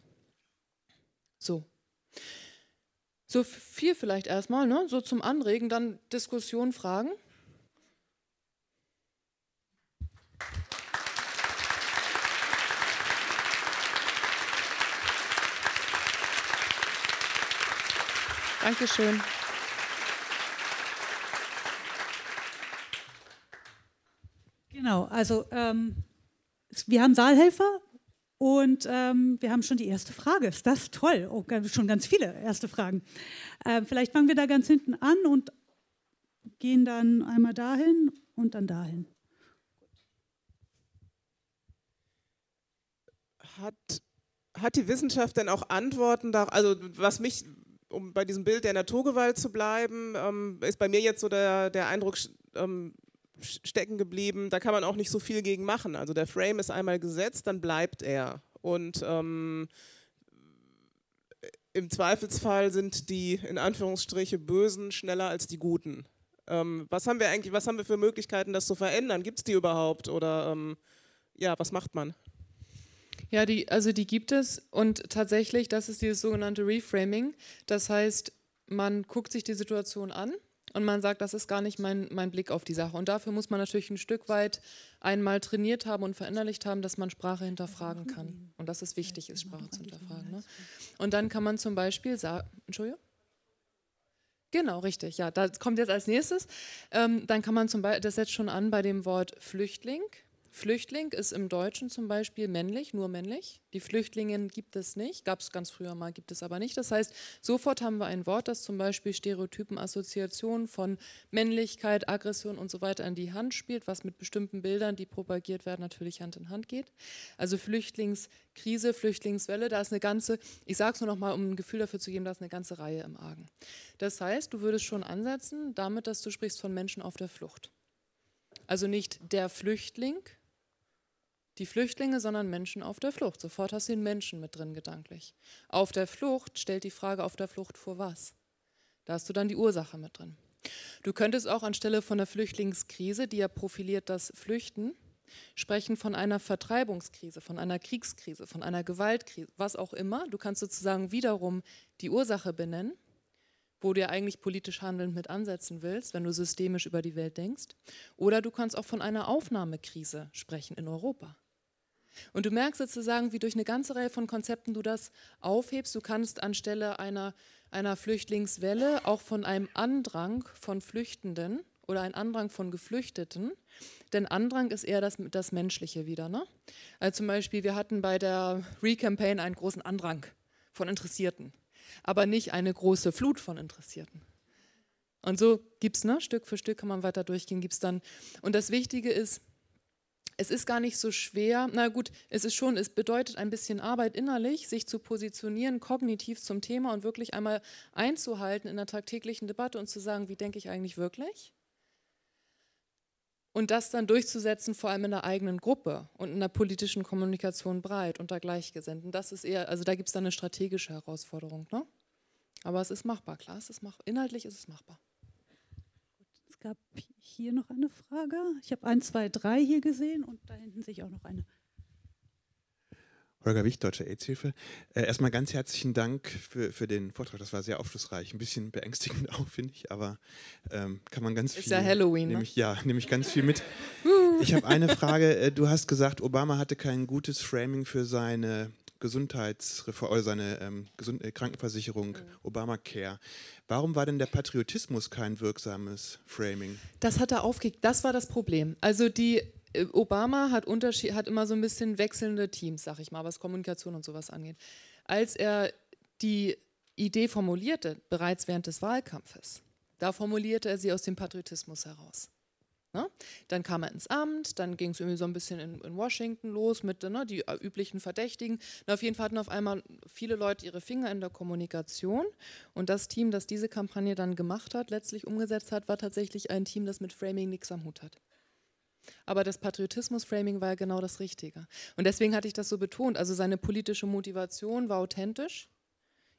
S2: So. So viel vielleicht erstmal, ne? so zum Anregen, dann Diskussion, Fragen. Dankeschön.
S1: Genau, also ähm, wir haben Saalhelfer und ähm, wir haben schon die erste Frage. Ist das toll? Oh, schon ganz viele erste Fragen. Ähm, vielleicht fangen wir da ganz hinten an und gehen dann einmal dahin und dann dahin.
S3: Hat, hat die Wissenschaft denn auch Antworten darauf? Also was mich, um bei diesem Bild der Naturgewalt zu bleiben, ähm, ist bei mir jetzt so der, der Eindruck, ähm, stecken geblieben. Da kann man auch nicht so viel gegen machen. Also der Frame ist einmal gesetzt, dann bleibt er. Und ähm, im Zweifelsfall sind die in Anführungsstriche Bösen schneller als die Guten. Ähm, was haben wir eigentlich, was haben wir für Möglichkeiten, das zu verändern? Gibt es die überhaupt? Oder ähm, ja, was macht man?
S2: Ja, die, also die gibt es und tatsächlich, das ist dieses sogenannte Reframing. Das heißt, man guckt sich die Situation an und man sagt, das ist gar nicht mein, mein Blick auf die Sache. Und dafür muss man natürlich ein Stück weit einmal trainiert haben und verinnerlicht haben, dass man Sprache hinterfragen kann. Und dass es wichtig ist, Sprache zu hinterfragen. Ne? Und dann kann man zum Beispiel sagen, Entschuldigung? Genau, richtig. Ja, das kommt jetzt als nächstes. Ähm, dann kann man zum Beispiel, das setzt schon an bei dem Wort Flüchtling. Flüchtling ist im Deutschen zum Beispiel männlich, nur männlich. Die Flüchtlingen gibt es nicht, gab es ganz früher mal, gibt es aber nicht. Das heißt, sofort haben wir ein Wort, das zum Beispiel Stereotypen, Assoziationen von Männlichkeit, Aggression und so weiter in die Hand spielt, was mit bestimmten Bildern, die propagiert werden, natürlich Hand in Hand geht. Also Flüchtlingskrise, Flüchtlingswelle, da ist eine ganze, ich sage es nur noch mal, um ein Gefühl dafür zu geben, da ist eine ganze Reihe im Argen. Das heißt, du würdest schon ansetzen damit, dass du sprichst von Menschen auf der Flucht. Also nicht der Flüchtling, die Flüchtlinge, sondern Menschen auf der Flucht. Sofort hast du den Menschen mit drin gedanklich. Auf der Flucht stellt die Frage auf der Flucht vor was? Da hast du dann die Ursache mit drin. Du könntest auch anstelle von der Flüchtlingskrise, die ja profiliert das Flüchten, sprechen von einer Vertreibungskrise, von einer Kriegskrise, von einer Gewaltkrise, was auch immer. Du kannst sozusagen wiederum die Ursache benennen, wo du ja eigentlich politisch handelnd mit ansetzen willst, wenn du systemisch über die Welt denkst. Oder du kannst auch von einer Aufnahmekrise sprechen in Europa. Und du merkst sozusagen, wie durch eine ganze Reihe von Konzepten du das aufhebst. Du kannst anstelle einer, einer Flüchtlingswelle auch von einem Andrang von Flüchtenden oder ein Andrang von Geflüchteten, denn Andrang ist eher das, das Menschliche wieder. Ne? Also zum Beispiel, wir hatten bei der Recampaign einen großen Andrang von Interessierten, aber nicht eine große Flut von Interessierten. Und so gibt es, ne, Stück für Stück kann man weiter durchgehen, gibt es dann. Und das Wichtige ist, es ist gar nicht so schwer. Na gut, es ist schon, es bedeutet ein bisschen Arbeit innerlich, sich zu positionieren, kognitiv zum Thema und wirklich einmal einzuhalten in der tagtäglichen Debatte und zu sagen, wie denke ich eigentlich wirklich? Und das dann durchzusetzen, vor allem in der eigenen Gruppe und in der politischen Kommunikation breit unter Gleichgesinnten. Das ist eher, also da gibt es dann eine strategische Herausforderung. Ne? Aber es ist machbar, klar, es ist mach, inhaltlich ist es machbar
S1: gab hier noch eine Frage. Ich habe ein, zwei, drei hier gesehen und da hinten sehe ich auch noch eine.
S4: Holger Wicht, Deutsche AIDS-Hilfe. Äh, erstmal ganz herzlichen Dank für, für den Vortrag. Das war sehr aufschlussreich. Ein bisschen beängstigend auch, finde ich, aber ähm, kann man ganz
S2: Ist
S4: viel.
S2: Ist ja Halloween.
S4: Nehme ich, ne? Ja, nehme ich ganz viel mit. ich habe eine Frage. Äh, du hast gesagt, Obama hatte kein gutes Framing für seine Gesundheitsreform oder seine ähm, Gesund äh, Krankenversicherung, mhm. Obamacare. Warum war denn der Patriotismus kein wirksames Framing?
S2: Das hat er aufgekriegt. Das war das Problem. Also die äh, Obama hat, Unterschied, hat immer so ein bisschen wechselnde Teams, sag ich mal, was Kommunikation und sowas angeht. Als er die Idee formulierte, bereits während des Wahlkampfes, da formulierte er sie aus dem Patriotismus heraus. Ne? Dann kam er ins Amt, dann ging es irgendwie so ein bisschen in, in Washington los mit ne, die äh, üblichen Verdächtigen. Und auf jeden Fall hatten auf einmal viele Leute ihre Finger in der Kommunikation. Und das Team, das diese Kampagne dann gemacht hat, letztlich umgesetzt hat, war tatsächlich ein Team, das mit Framing nichts am Hut hat. Aber das Patriotismus-Framing war ja genau das Richtige. Und deswegen hatte ich das so betont. Also seine politische Motivation war authentisch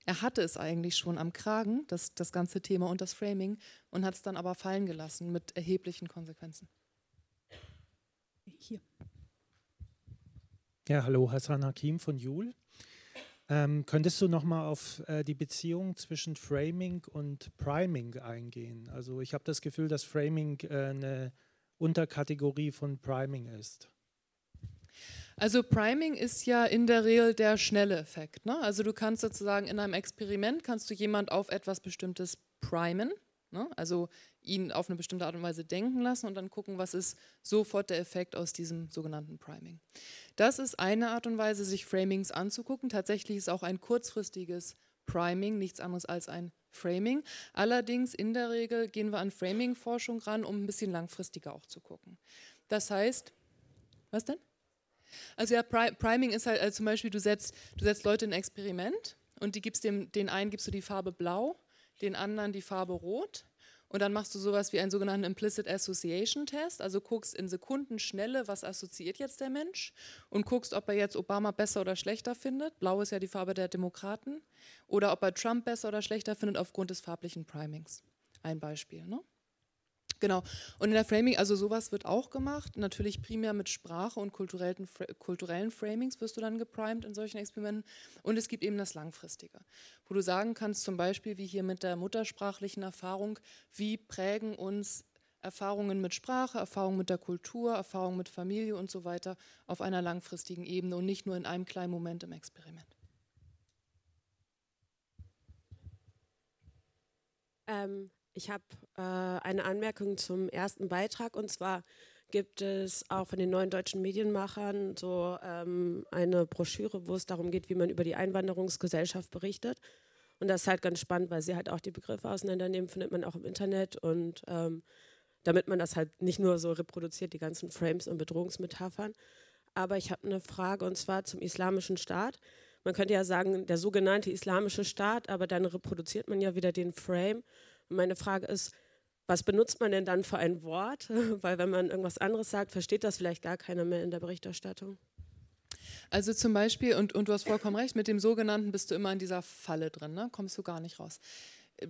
S2: er hatte es eigentlich schon am Kragen, das, das ganze Thema und das Framing, und hat es dann aber fallen gelassen mit erheblichen Konsequenzen.
S1: Hier.
S5: Ja, hallo, Hassan Hakim von Jul. Ähm, könntest du nochmal auf äh, die Beziehung zwischen Framing und Priming eingehen? Also ich habe das Gefühl, dass Framing äh, eine Unterkategorie von Priming ist.
S2: Also Priming ist ja in der Regel der schnelle Effekt. Ne? Also du kannst sozusagen in einem Experiment kannst du jemand auf etwas Bestimmtes primen, ne? also ihn auf eine bestimmte Art und Weise denken lassen und dann gucken, was ist sofort der Effekt aus diesem sogenannten Priming. Das ist eine Art und Weise, sich Framings anzugucken. Tatsächlich ist auch ein kurzfristiges Priming nichts anderes als ein Framing. Allerdings in der Regel gehen wir an Framing-Forschung ran, um ein bisschen langfristiger auch zu gucken. Das heißt, was denn? Also ja, Priming ist halt also zum Beispiel, du setzt, du setzt Leute in ein Experiment und die gibst dem, den einen gibst du die Farbe blau, den anderen die Farbe rot und dann machst du sowas wie einen sogenannten Implicit Association Test, also guckst in Sekundenschnelle, was assoziiert jetzt der Mensch und guckst, ob er jetzt Obama besser oder schlechter findet. Blau ist ja die Farbe der Demokraten. Oder ob er Trump besser oder schlechter findet aufgrund des farblichen Primings. Ein Beispiel. Ne? Genau. Und in der Framing, also sowas wird auch gemacht. Natürlich primär mit Sprache und kulturellen, kulturellen Framings wirst du dann geprimed in solchen Experimenten. Und es gibt eben das Langfristige, wo du sagen kannst, zum Beispiel wie hier mit der muttersprachlichen Erfahrung, wie prägen uns Erfahrungen mit Sprache, Erfahrungen mit der Kultur, Erfahrungen mit Familie und so weiter auf einer langfristigen Ebene und nicht nur in einem kleinen Moment im Experiment.
S6: Ähm, ich habe äh, eine Anmerkung zum ersten Beitrag und zwar gibt es auch von den neuen deutschen Medienmachern so ähm, eine Broschüre, wo es darum geht, wie man über die Einwanderungsgesellschaft berichtet. Und das ist halt ganz spannend, weil sie halt auch die Begriffe auseinandernehmen, findet man auch im Internet. Und ähm, damit man das halt nicht nur so reproduziert, die ganzen Frames und Bedrohungsmetaphern. Aber ich habe eine Frage und zwar zum Islamischen Staat. Man könnte ja sagen, der sogenannte Islamische Staat, aber dann reproduziert man ja wieder den Frame. Meine Frage ist, was benutzt man denn dann für ein Wort? Weil wenn man irgendwas anderes sagt, versteht das vielleicht gar keiner mehr in der Berichterstattung.
S2: Also zum Beispiel, und, und du hast vollkommen recht, mit dem sogenannten bist du immer in dieser Falle drin, ne? kommst du gar nicht raus.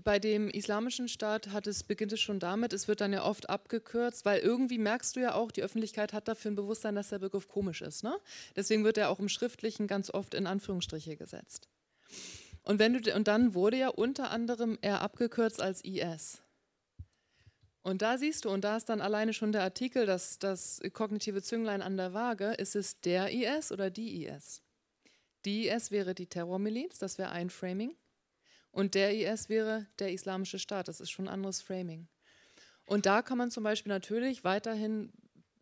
S2: Bei dem islamischen Staat hat es, beginnt es schon damit, es wird dann ja oft abgekürzt, weil irgendwie merkst du ja auch, die Öffentlichkeit hat dafür ein Bewusstsein, dass der Begriff komisch ist. Ne? Deswegen wird er auch im Schriftlichen ganz oft in Anführungsstriche gesetzt. Und, wenn du, und dann wurde ja unter anderem er abgekürzt als IS. Und da siehst du, und da ist dann alleine schon der Artikel, dass das kognitive Zünglein an der Waage, ist es der IS oder die IS? Die IS wäre die Terrormiliz, das wäre ein Framing. Und der IS wäre der Islamische Staat, das ist schon ein anderes Framing. Und da kann man zum Beispiel natürlich weiterhin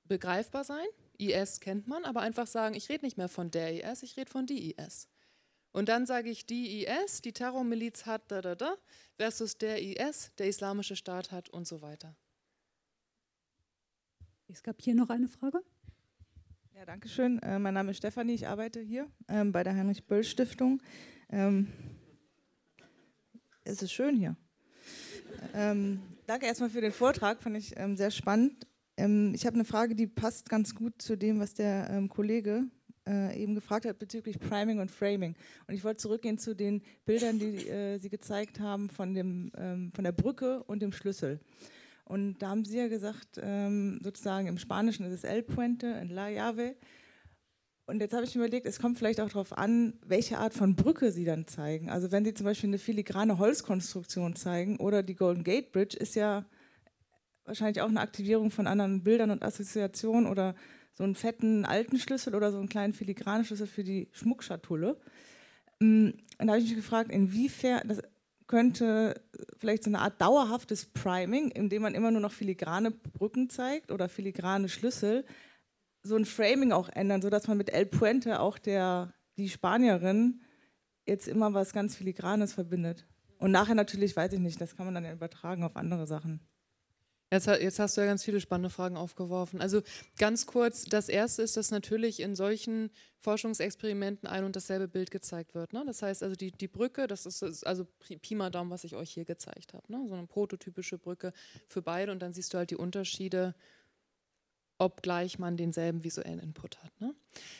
S2: begreifbar sein. IS kennt man, aber einfach sagen, ich rede nicht mehr von der IS, ich rede von die IS. Und dann sage ich, die IS, die Terrormiliz hat da, da, da, versus der IS, der Islamische Staat hat und so weiter.
S1: Es gab hier noch eine Frage.
S7: Ja, danke schön. Äh, mein Name ist Stefanie, ich arbeite hier ähm, bei der Heinrich-Böll-Stiftung. Ähm, es ist schön hier. Ähm, danke erstmal für den Vortrag, fand ich ähm, sehr spannend. Ähm, ich habe eine Frage, die passt ganz gut zu dem, was der ähm, Kollege äh, eben gefragt hat bezüglich Priming und Framing. Und ich wollte zurückgehen zu den Bildern, die äh, Sie gezeigt haben von, dem, ähm, von der Brücke und dem Schlüssel. Und da haben Sie ja gesagt, ähm, sozusagen im Spanischen ist es El Puente, en La Llave. Und jetzt habe ich mir überlegt, es kommt vielleicht auch darauf an, welche Art von Brücke Sie dann zeigen. Also wenn Sie zum Beispiel eine filigrane Holzkonstruktion zeigen oder die Golden Gate Bridge ist ja wahrscheinlich auch eine Aktivierung von anderen Bildern und Assoziationen oder so einen fetten alten Schlüssel oder so einen kleinen filigranen Schlüssel für die Schmuckschatulle. Mm, und da habe ich mich gefragt, inwiefern das könnte vielleicht so eine Art dauerhaftes Priming, indem man immer nur noch filigrane Brücken zeigt oder filigrane Schlüssel, so ein Framing auch ändern, sodass man mit El Puente auch der, die Spanierin jetzt immer was ganz Filigranes verbindet. Und nachher natürlich, weiß ich nicht, das kann man dann ja übertragen auf andere Sachen.
S2: Jetzt, jetzt, hast du ja ganz viele spannende Fragen aufgeworfen. Also ganz kurz, das erste ist, dass natürlich in solchen Forschungsexperimenten ein und dasselbe Bild gezeigt wird. Ne? Das heißt also die, die Brücke, das ist also Pi mal Daumen, was ich euch hier gezeigt habe. Ne? So eine prototypische Brücke für beide und dann siehst du halt die Unterschiede obgleich man denselben visuellen Input hat. Ne?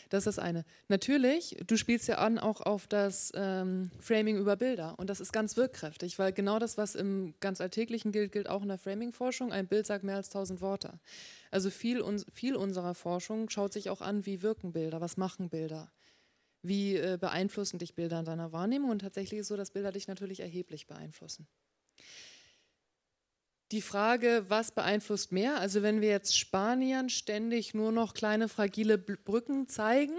S2: Das ist eine. Natürlich, du spielst ja an auch auf das ähm, Framing über Bilder und das ist ganz wirkkräftig, weil genau das, was im ganz Alltäglichen gilt, gilt auch in der Framing-Forschung. Ein Bild sagt mehr als tausend Worte. Also viel, uns, viel unserer Forschung schaut sich auch an, wie wirken Bilder, was machen Bilder, wie äh, beeinflussen dich Bilder in deiner Wahrnehmung und tatsächlich ist es so, dass Bilder dich natürlich erheblich beeinflussen die Frage, was beeinflusst mehr? Also wenn wir jetzt Spaniern ständig nur noch kleine fragile Brücken zeigen,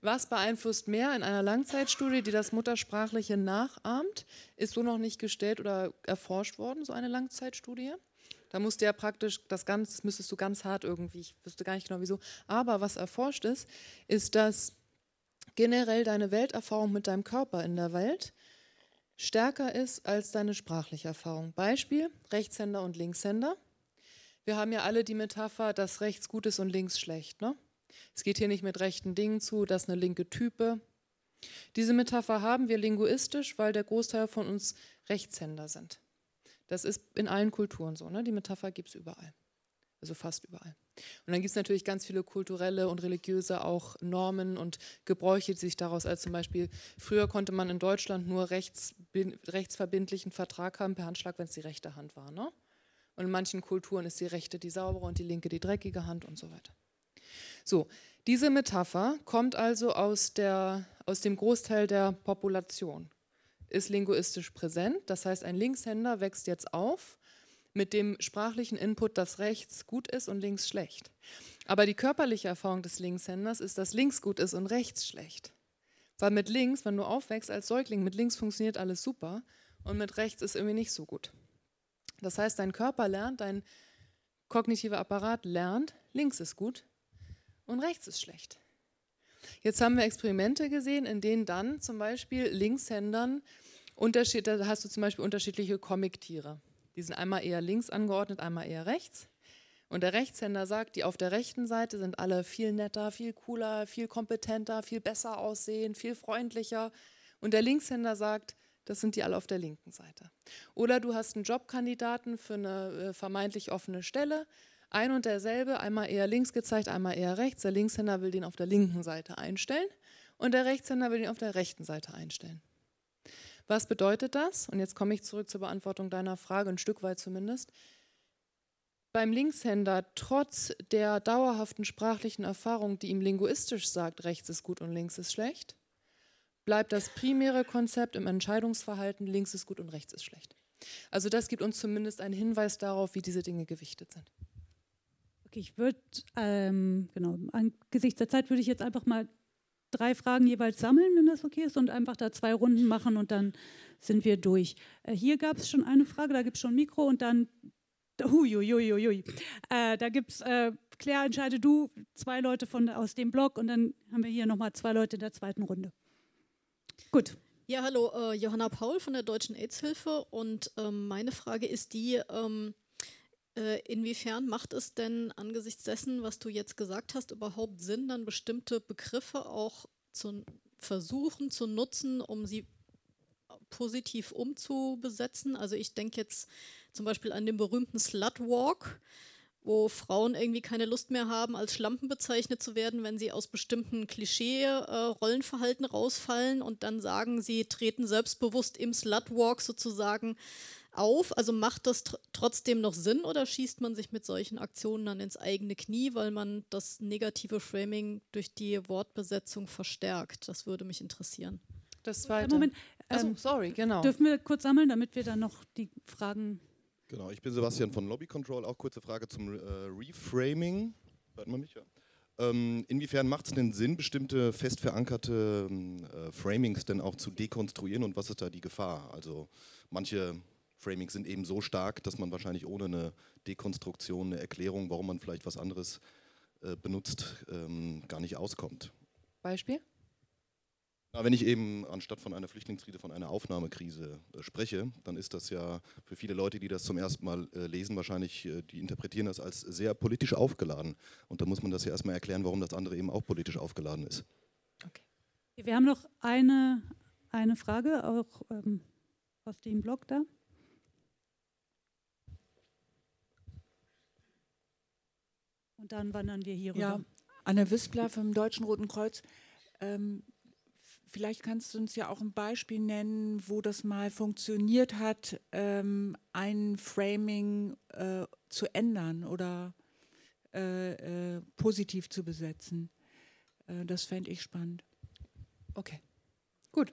S2: was beeinflusst mehr in einer Langzeitstudie, die das Muttersprachliche nachahmt, ist so noch nicht gestellt oder erforscht worden, so eine Langzeitstudie. Da musst du ja praktisch das Ganze, das müsstest du ganz hart irgendwie, ich wüsste gar nicht genau wieso. Aber was erforscht ist, ist, dass generell deine Welterfahrung mit deinem Körper in der Welt stärker ist als deine sprachliche Erfahrung. Beispiel Rechtshänder und Linkshänder. Wir haben ja alle die Metapher, dass rechts gut ist und links schlecht. Ne? Es geht hier nicht mit rechten Dingen zu, das ist eine linke Type. Diese Metapher haben wir linguistisch, weil der Großteil von uns Rechtshänder sind. Das ist in allen Kulturen so. Ne? Die Metapher gibt es überall. Also fast überall. Und dann gibt es natürlich ganz viele kulturelle und religiöse auch Normen und Gebräuche, die sich daraus als zum Beispiel, früher konnte man in Deutschland nur rechts, rechtsverbindlichen Vertrag haben per Handschlag, wenn es die rechte Hand war. Ne? Und in manchen Kulturen ist die rechte die saubere und die linke die dreckige Hand und so weiter. So, diese Metapher kommt also aus, der, aus dem Großteil der Population, ist linguistisch präsent. Das heißt, ein Linkshänder wächst jetzt auf mit dem sprachlichen Input, dass rechts gut ist und links schlecht. Aber die körperliche Erfahrung des Linkshänders ist, dass links gut ist und rechts schlecht. Weil mit links, wenn du aufwächst als Säugling, mit links funktioniert alles super und mit rechts ist irgendwie nicht so gut. Das heißt, dein Körper lernt, dein kognitiver Apparat lernt, links ist gut und rechts ist schlecht. Jetzt haben wir Experimente gesehen, in denen dann zum Beispiel Linkshändern, da hast du zum Beispiel unterschiedliche Comic-Tiere. Die sind einmal eher links angeordnet, einmal eher rechts. Und der Rechtshänder sagt, die auf der rechten Seite sind alle viel netter, viel cooler, viel kompetenter, viel besser aussehen, viel freundlicher. Und der Linkshänder sagt, das sind die alle auf der linken Seite. Oder du hast einen Jobkandidaten für eine äh, vermeintlich offene Stelle, ein und derselbe, einmal eher links gezeigt, einmal eher rechts. Der Linkshänder will den auf der linken Seite einstellen und der Rechtshänder will den auf der rechten Seite einstellen. Was bedeutet das? Und jetzt komme ich zurück zur Beantwortung deiner Frage, ein Stück weit zumindest. Beim Linkshänder, trotz der dauerhaften sprachlichen Erfahrung, die ihm linguistisch sagt, rechts ist gut und links ist schlecht, bleibt das primäre Konzept im Entscheidungsverhalten, links ist gut und rechts ist schlecht. Also das gibt uns zumindest einen Hinweis darauf, wie diese Dinge gewichtet sind.
S1: Okay, ich würde, ähm, genau, angesichts der Zeit würde ich jetzt einfach mal drei Fragen jeweils sammeln, wenn das okay ist, und einfach da zwei Runden machen und dann sind wir durch. Äh, hier gab es schon eine Frage, da gibt es schon ein Mikro und dann, huiuiuiui, äh, da gibt es, äh, Claire, entscheide du, zwei Leute von, aus dem Blog und dann haben wir hier nochmal zwei Leute in der zweiten Runde. Gut.
S8: Ja, hallo, äh, Johanna Paul von der Deutschen AIDS-Hilfe und ähm, meine Frage ist die, ähm, äh, inwiefern macht es denn angesichts dessen, was du jetzt gesagt hast, überhaupt Sinn, dann bestimmte Begriffe auch zu versuchen zu nutzen, um sie positiv umzubesetzen? Also ich denke jetzt zum Beispiel an den berühmten Slutwalk, wo Frauen irgendwie keine Lust mehr haben, als Schlampen bezeichnet zu werden, wenn sie aus bestimmten Klischee-Rollenverhalten äh, rausfallen und dann sagen, sie treten selbstbewusst im Slutwalk sozusagen auf? Also macht das tr trotzdem noch Sinn oder schießt man sich mit solchen Aktionen dann ins eigene Knie, weil man das negative Framing durch die Wortbesetzung verstärkt? Das würde mich interessieren.
S2: Das zweite. Moment.
S1: Also, ähm, sorry, genau. Dürfen wir kurz sammeln, damit wir dann noch die Fragen.
S9: Genau, ich bin Sebastian von Lobby Control. Auch kurze Frage zum äh, Reframing. Hört man mich ja? Ähm, inwiefern macht es denn Sinn, bestimmte fest verankerte äh, Framings denn auch zu dekonstruieren und was ist da die Gefahr? Also manche Framings sind eben so stark, dass man wahrscheinlich ohne eine Dekonstruktion, eine Erklärung, warum man vielleicht was anderes äh, benutzt, ähm, gar nicht auskommt.
S2: Beispiel?
S9: Na, wenn ich eben anstatt von einer Flüchtlingskrise von einer Aufnahmekrise äh, spreche, dann ist das ja für viele Leute, die das zum ersten Mal äh, lesen, wahrscheinlich, äh, die interpretieren das als sehr politisch aufgeladen. Und da muss man das ja erstmal erklären, warum das andere eben auch politisch aufgeladen ist.
S1: Okay. Wir haben noch eine, eine Frage, auch ähm, aus dem Blog da. Und dann wandern wir hier rüber. Ja,
S10: Anne Wispler vom Deutschen Roten Kreuz. Ähm, vielleicht kannst du uns ja auch ein Beispiel nennen, wo das mal funktioniert hat, ähm, ein Framing äh, zu ändern oder äh, äh, positiv zu besetzen. Äh, das fände ich spannend.
S2: Okay, gut.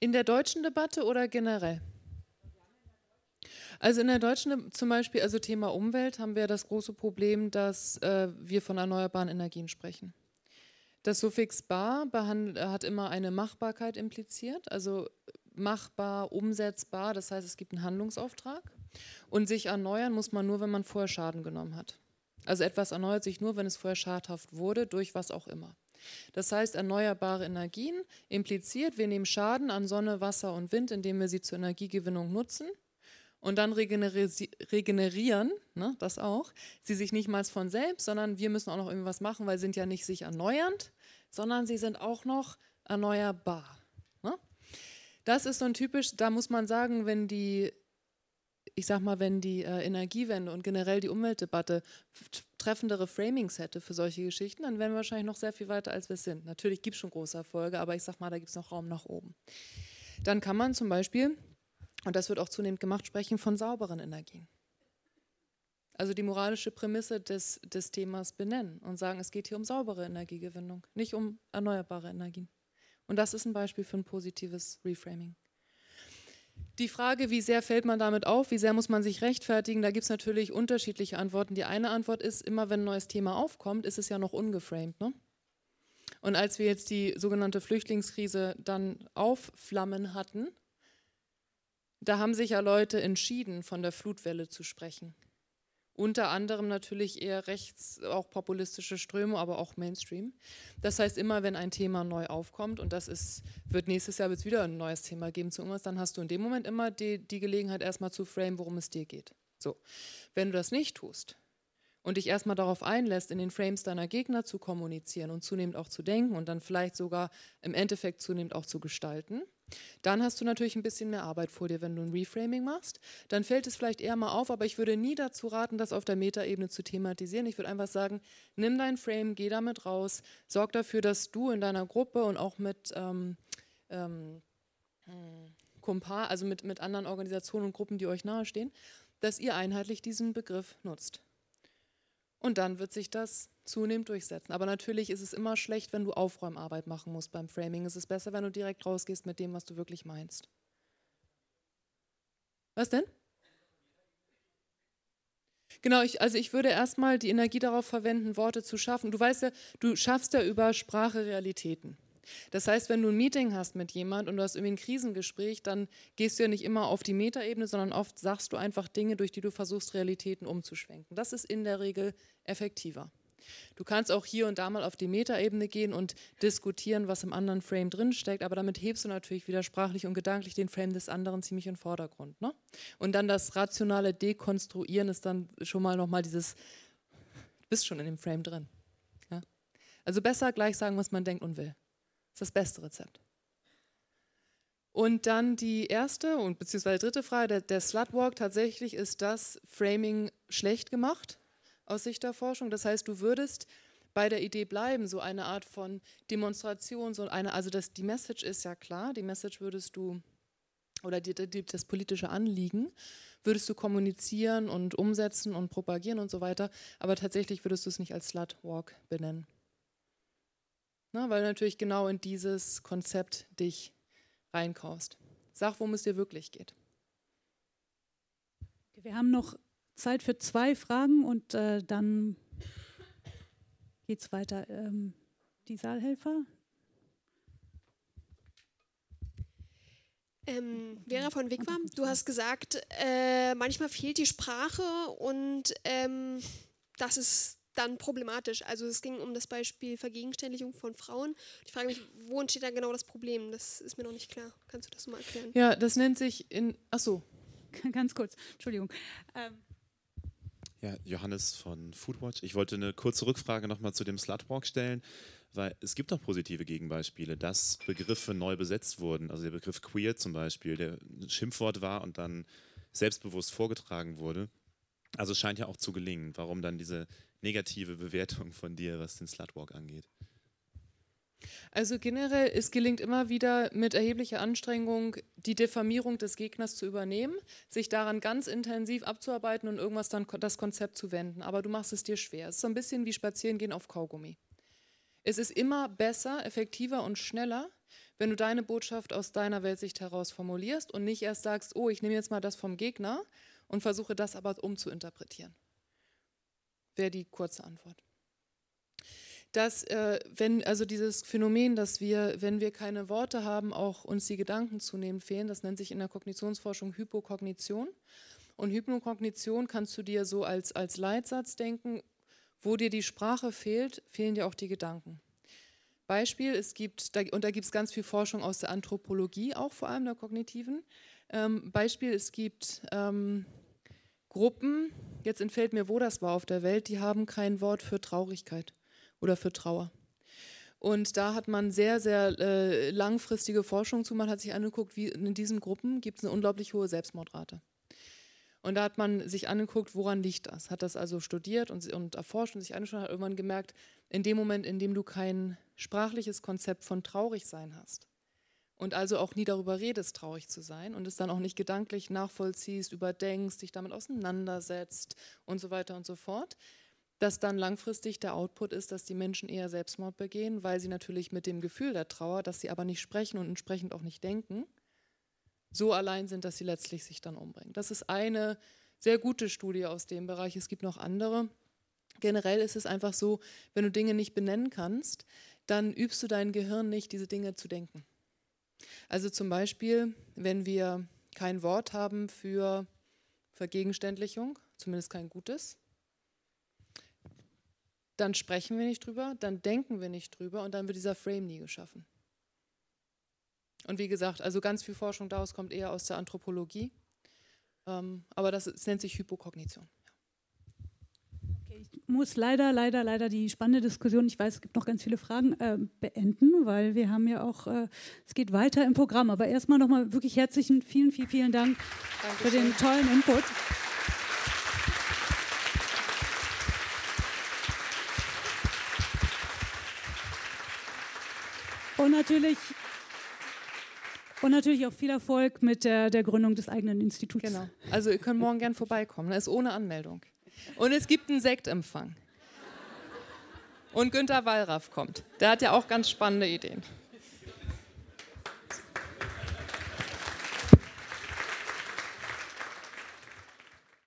S2: In der deutschen Debatte oder generell? Also in der deutschen zum Beispiel, also Thema Umwelt, haben wir das große Problem, dass äh, wir von erneuerbaren Energien sprechen. Das Suffix bar hat immer eine Machbarkeit impliziert, also machbar, umsetzbar, das heißt, es gibt einen Handlungsauftrag. Und sich erneuern muss man nur, wenn man vorher Schaden genommen hat. Also etwas erneuert sich nur, wenn es vorher schadhaft wurde, durch was auch immer. Das heißt, erneuerbare Energien impliziert, wir nehmen Schaden an Sonne, Wasser und Wind, indem wir sie zur Energiegewinnung nutzen und dann regenerieren, ne, das auch, sie sich nicht mal von selbst, sondern wir müssen auch noch irgendwas machen, weil sie sind ja nicht sich erneuernd, sondern sie sind auch noch erneuerbar. Ne? Das ist so ein typisch, da muss man sagen, wenn die, ich sag mal, wenn die äh, Energiewende und generell die Umweltdebatte treffendere Framings hätte für solche Geschichten, dann wären wir wahrscheinlich noch sehr viel weiter, als wir sind. Natürlich gibt es schon große Erfolge, aber ich sag mal, da gibt es noch Raum nach oben. Dann kann man zum Beispiel und das wird auch zunehmend gemacht, sprechen von sauberen Energien. Also die moralische Prämisse des, des Themas benennen und sagen, es geht hier um saubere Energiegewinnung, nicht um erneuerbare Energien. Und das ist ein Beispiel für ein positives Reframing. Die Frage, wie sehr fällt man damit auf, wie sehr muss man sich rechtfertigen, da gibt es natürlich unterschiedliche Antworten. Die eine Antwort ist, immer wenn ein neues Thema aufkommt, ist es ja noch ungeframed. Ne? Und als wir jetzt die sogenannte Flüchtlingskrise dann aufflammen hatten, da haben sich ja Leute entschieden, von der Flutwelle zu sprechen. Unter anderem natürlich eher rechts, auch populistische Ströme, aber auch Mainstream. Das heißt, immer wenn ein Thema neu aufkommt, und das ist, wird nächstes Jahr wird wieder ein neues Thema geben zu irgendwas, dann hast du in dem Moment immer die, die Gelegenheit, erstmal zu frame, worum es dir geht. So. Wenn du das nicht tust, und dich erstmal darauf einlässt, in den Frames deiner Gegner zu kommunizieren und zunehmend auch zu denken und dann vielleicht sogar im Endeffekt zunehmend auch zu gestalten, dann hast du natürlich ein bisschen mehr Arbeit vor dir, wenn du ein Reframing machst. Dann fällt es vielleicht eher mal auf, aber ich würde nie dazu raten, das auf der Metaebene zu thematisieren. Ich würde einfach sagen, nimm dein Frame, geh damit raus, sorg dafür, dass du in deiner Gruppe und auch mit ähm, ähm, also mit, mit anderen Organisationen und Gruppen, die euch nahestehen, dass ihr einheitlich diesen Begriff nutzt. Und dann wird sich das zunehmend durchsetzen. Aber natürlich ist es immer schlecht, wenn du Aufräumarbeit machen musst beim Framing. Es ist besser, wenn du direkt rausgehst mit dem, was du wirklich meinst. Was denn? Genau, ich, also ich würde erstmal die Energie darauf verwenden, Worte zu schaffen. Du weißt ja, du schaffst ja über Sprache Realitäten. Das heißt, wenn du ein Meeting hast mit jemand und du hast irgendwie ein Krisengespräch, dann gehst du ja nicht immer auf die Metaebene, sondern oft sagst du einfach Dinge, durch die du versuchst, Realitäten umzuschwenken. Das ist in der Regel effektiver. Du kannst auch hier und da mal auf die Metaebene gehen und diskutieren, was im anderen Frame drinsteckt, aber damit hebst du natürlich wieder sprachlich und gedanklich den Frame des anderen ziemlich in den Vordergrund. Ne? Und dann das rationale Dekonstruieren ist dann schon mal nochmal dieses, du bist schon in dem Frame drin. Ja? Also besser gleich sagen, was man denkt und will ist das beste Rezept. Und dann die erste und beziehungsweise dritte Frage, der, der Slutwalk, tatsächlich ist das Framing schlecht gemacht aus Sicht der Forschung. Das heißt, du würdest bei der Idee bleiben, so eine Art von Demonstration, so eine, also das, die Message ist ja klar, die Message würdest du, oder die, die, das politische Anliegen, würdest du kommunizieren und umsetzen und propagieren und so weiter, aber tatsächlich würdest du es nicht als Slutwalk benennen. Ne, weil du natürlich genau in dieses Konzept dich reinkaust. Sag, worum es dir wirklich geht.
S1: Wir haben noch Zeit für zwei Fragen und äh, dann geht es weiter. Ähm, die Saalhelfer?
S11: Ähm, Vera von Wigwam, du hast gesagt, äh, manchmal fehlt die Sprache und ähm, das ist dann problematisch. Also es ging um das Beispiel Vergegenständlichung von Frauen. Ich frage mich, wo entsteht da genau das Problem? Das ist mir noch nicht klar. Kannst du das mal erklären?
S2: Ja, das nennt sich in. Ach so.
S1: Ganz kurz, Entschuldigung. Ähm.
S12: Ja, Johannes von Foodwatch. Ich wollte eine kurze Rückfrage nochmal zu dem Slutwalk stellen, weil es gibt auch positive Gegenbeispiele, dass Begriffe neu besetzt wurden. Also der Begriff queer zum Beispiel, der ein Schimpfwort war und dann selbstbewusst vorgetragen wurde. Also es scheint ja auch zu gelingen. Warum dann diese negative Bewertung von dir, was den Slutwalk angeht?
S2: Also generell, es gelingt immer wieder mit erheblicher Anstrengung, die Diffamierung des Gegners zu übernehmen, sich daran ganz intensiv abzuarbeiten und irgendwas dann das Konzept zu wenden. Aber du machst es dir schwer. Es ist so ein bisschen wie Spazierengehen auf Kaugummi. Es ist immer besser, effektiver und schneller, wenn du deine Botschaft aus deiner Weltsicht heraus formulierst und nicht erst sagst, oh, ich nehme jetzt mal das vom Gegner und versuche das aber umzuinterpretieren wäre die kurze Antwort. Dass, äh, wenn, also dieses Phänomen, dass wir, wenn wir keine Worte haben, auch uns die Gedanken zunehmend fehlen, das nennt sich in der Kognitionsforschung Hypokognition. Und Hypnokognition kannst du dir so als, als Leitsatz denken, wo dir die Sprache fehlt, fehlen dir auch die Gedanken. Beispiel, es gibt, und da gibt es ganz viel Forschung aus der Anthropologie, auch vor allem der kognitiven. Ähm, Beispiel, es gibt ähm, Gruppen, jetzt entfällt mir, wo das war auf der Welt, die haben kein Wort für Traurigkeit oder für Trauer. Und da hat man sehr, sehr äh, langfristige Forschung zu. Man hat sich angeguckt, wie in diesen Gruppen gibt es eine unglaublich hohe Selbstmordrate. Und da hat man sich angeguckt, woran liegt das? Hat das also studiert und, und erforscht und sich angeschaut, hat irgendwann gemerkt, in dem Moment, in dem du kein sprachliches Konzept von traurig sein hast, und also auch nie darüber redest, traurig zu sein und es dann auch nicht gedanklich nachvollziehst, überdenkst, dich damit auseinandersetzt und so weiter und so fort, dass dann langfristig der Output ist, dass die Menschen eher Selbstmord begehen, weil sie natürlich mit dem Gefühl der Trauer, dass sie aber nicht sprechen und entsprechend auch nicht denken, so allein sind, dass sie letztlich sich dann umbringen. Das ist eine sehr gute Studie aus dem Bereich. Es gibt noch andere. Generell ist es einfach so, wenn du Dinge nicht benennen kannst, dann übst du dein Gehirn nicht, diese Dinge zu denken. Also zum Beispiel, wenn wir kein Wort haben für Vergegenständlichung, zumindest kein gutes, dann sprechen wir nicht drüber, dann denken wir nicht drüber und dann wird dieser Frame nie geschaffen. Und wie gesagt, also ganz viel Forschung daraus kommt eher aus der Anthropologie, ähm, aber das, das nennt sich Hypokognition
S1: muss leider, leider, leider die spannende Diskussion, ich weiß, es gibt noch ganz viele Fragen, äh, beenden, weil wir haben ja auch, äh, es geht weiter im Programm. Aber erstmal nochmal wirklich herzlichen, vielen, vielen, vielen Dank Dankeschön. für den tollen Input. Und natürlich, und natürlich auch viel Erfolg mit der, der Gründung des eigenen Instituts.
S2: Genau. Also ihr könnt morgen gern vorbeikommen. Das ist ohne Anmeldung. Und es gibt einen Sektempfang. Und Günter Wallraff kommt. Der hat ja auch ganz spannende Ideen.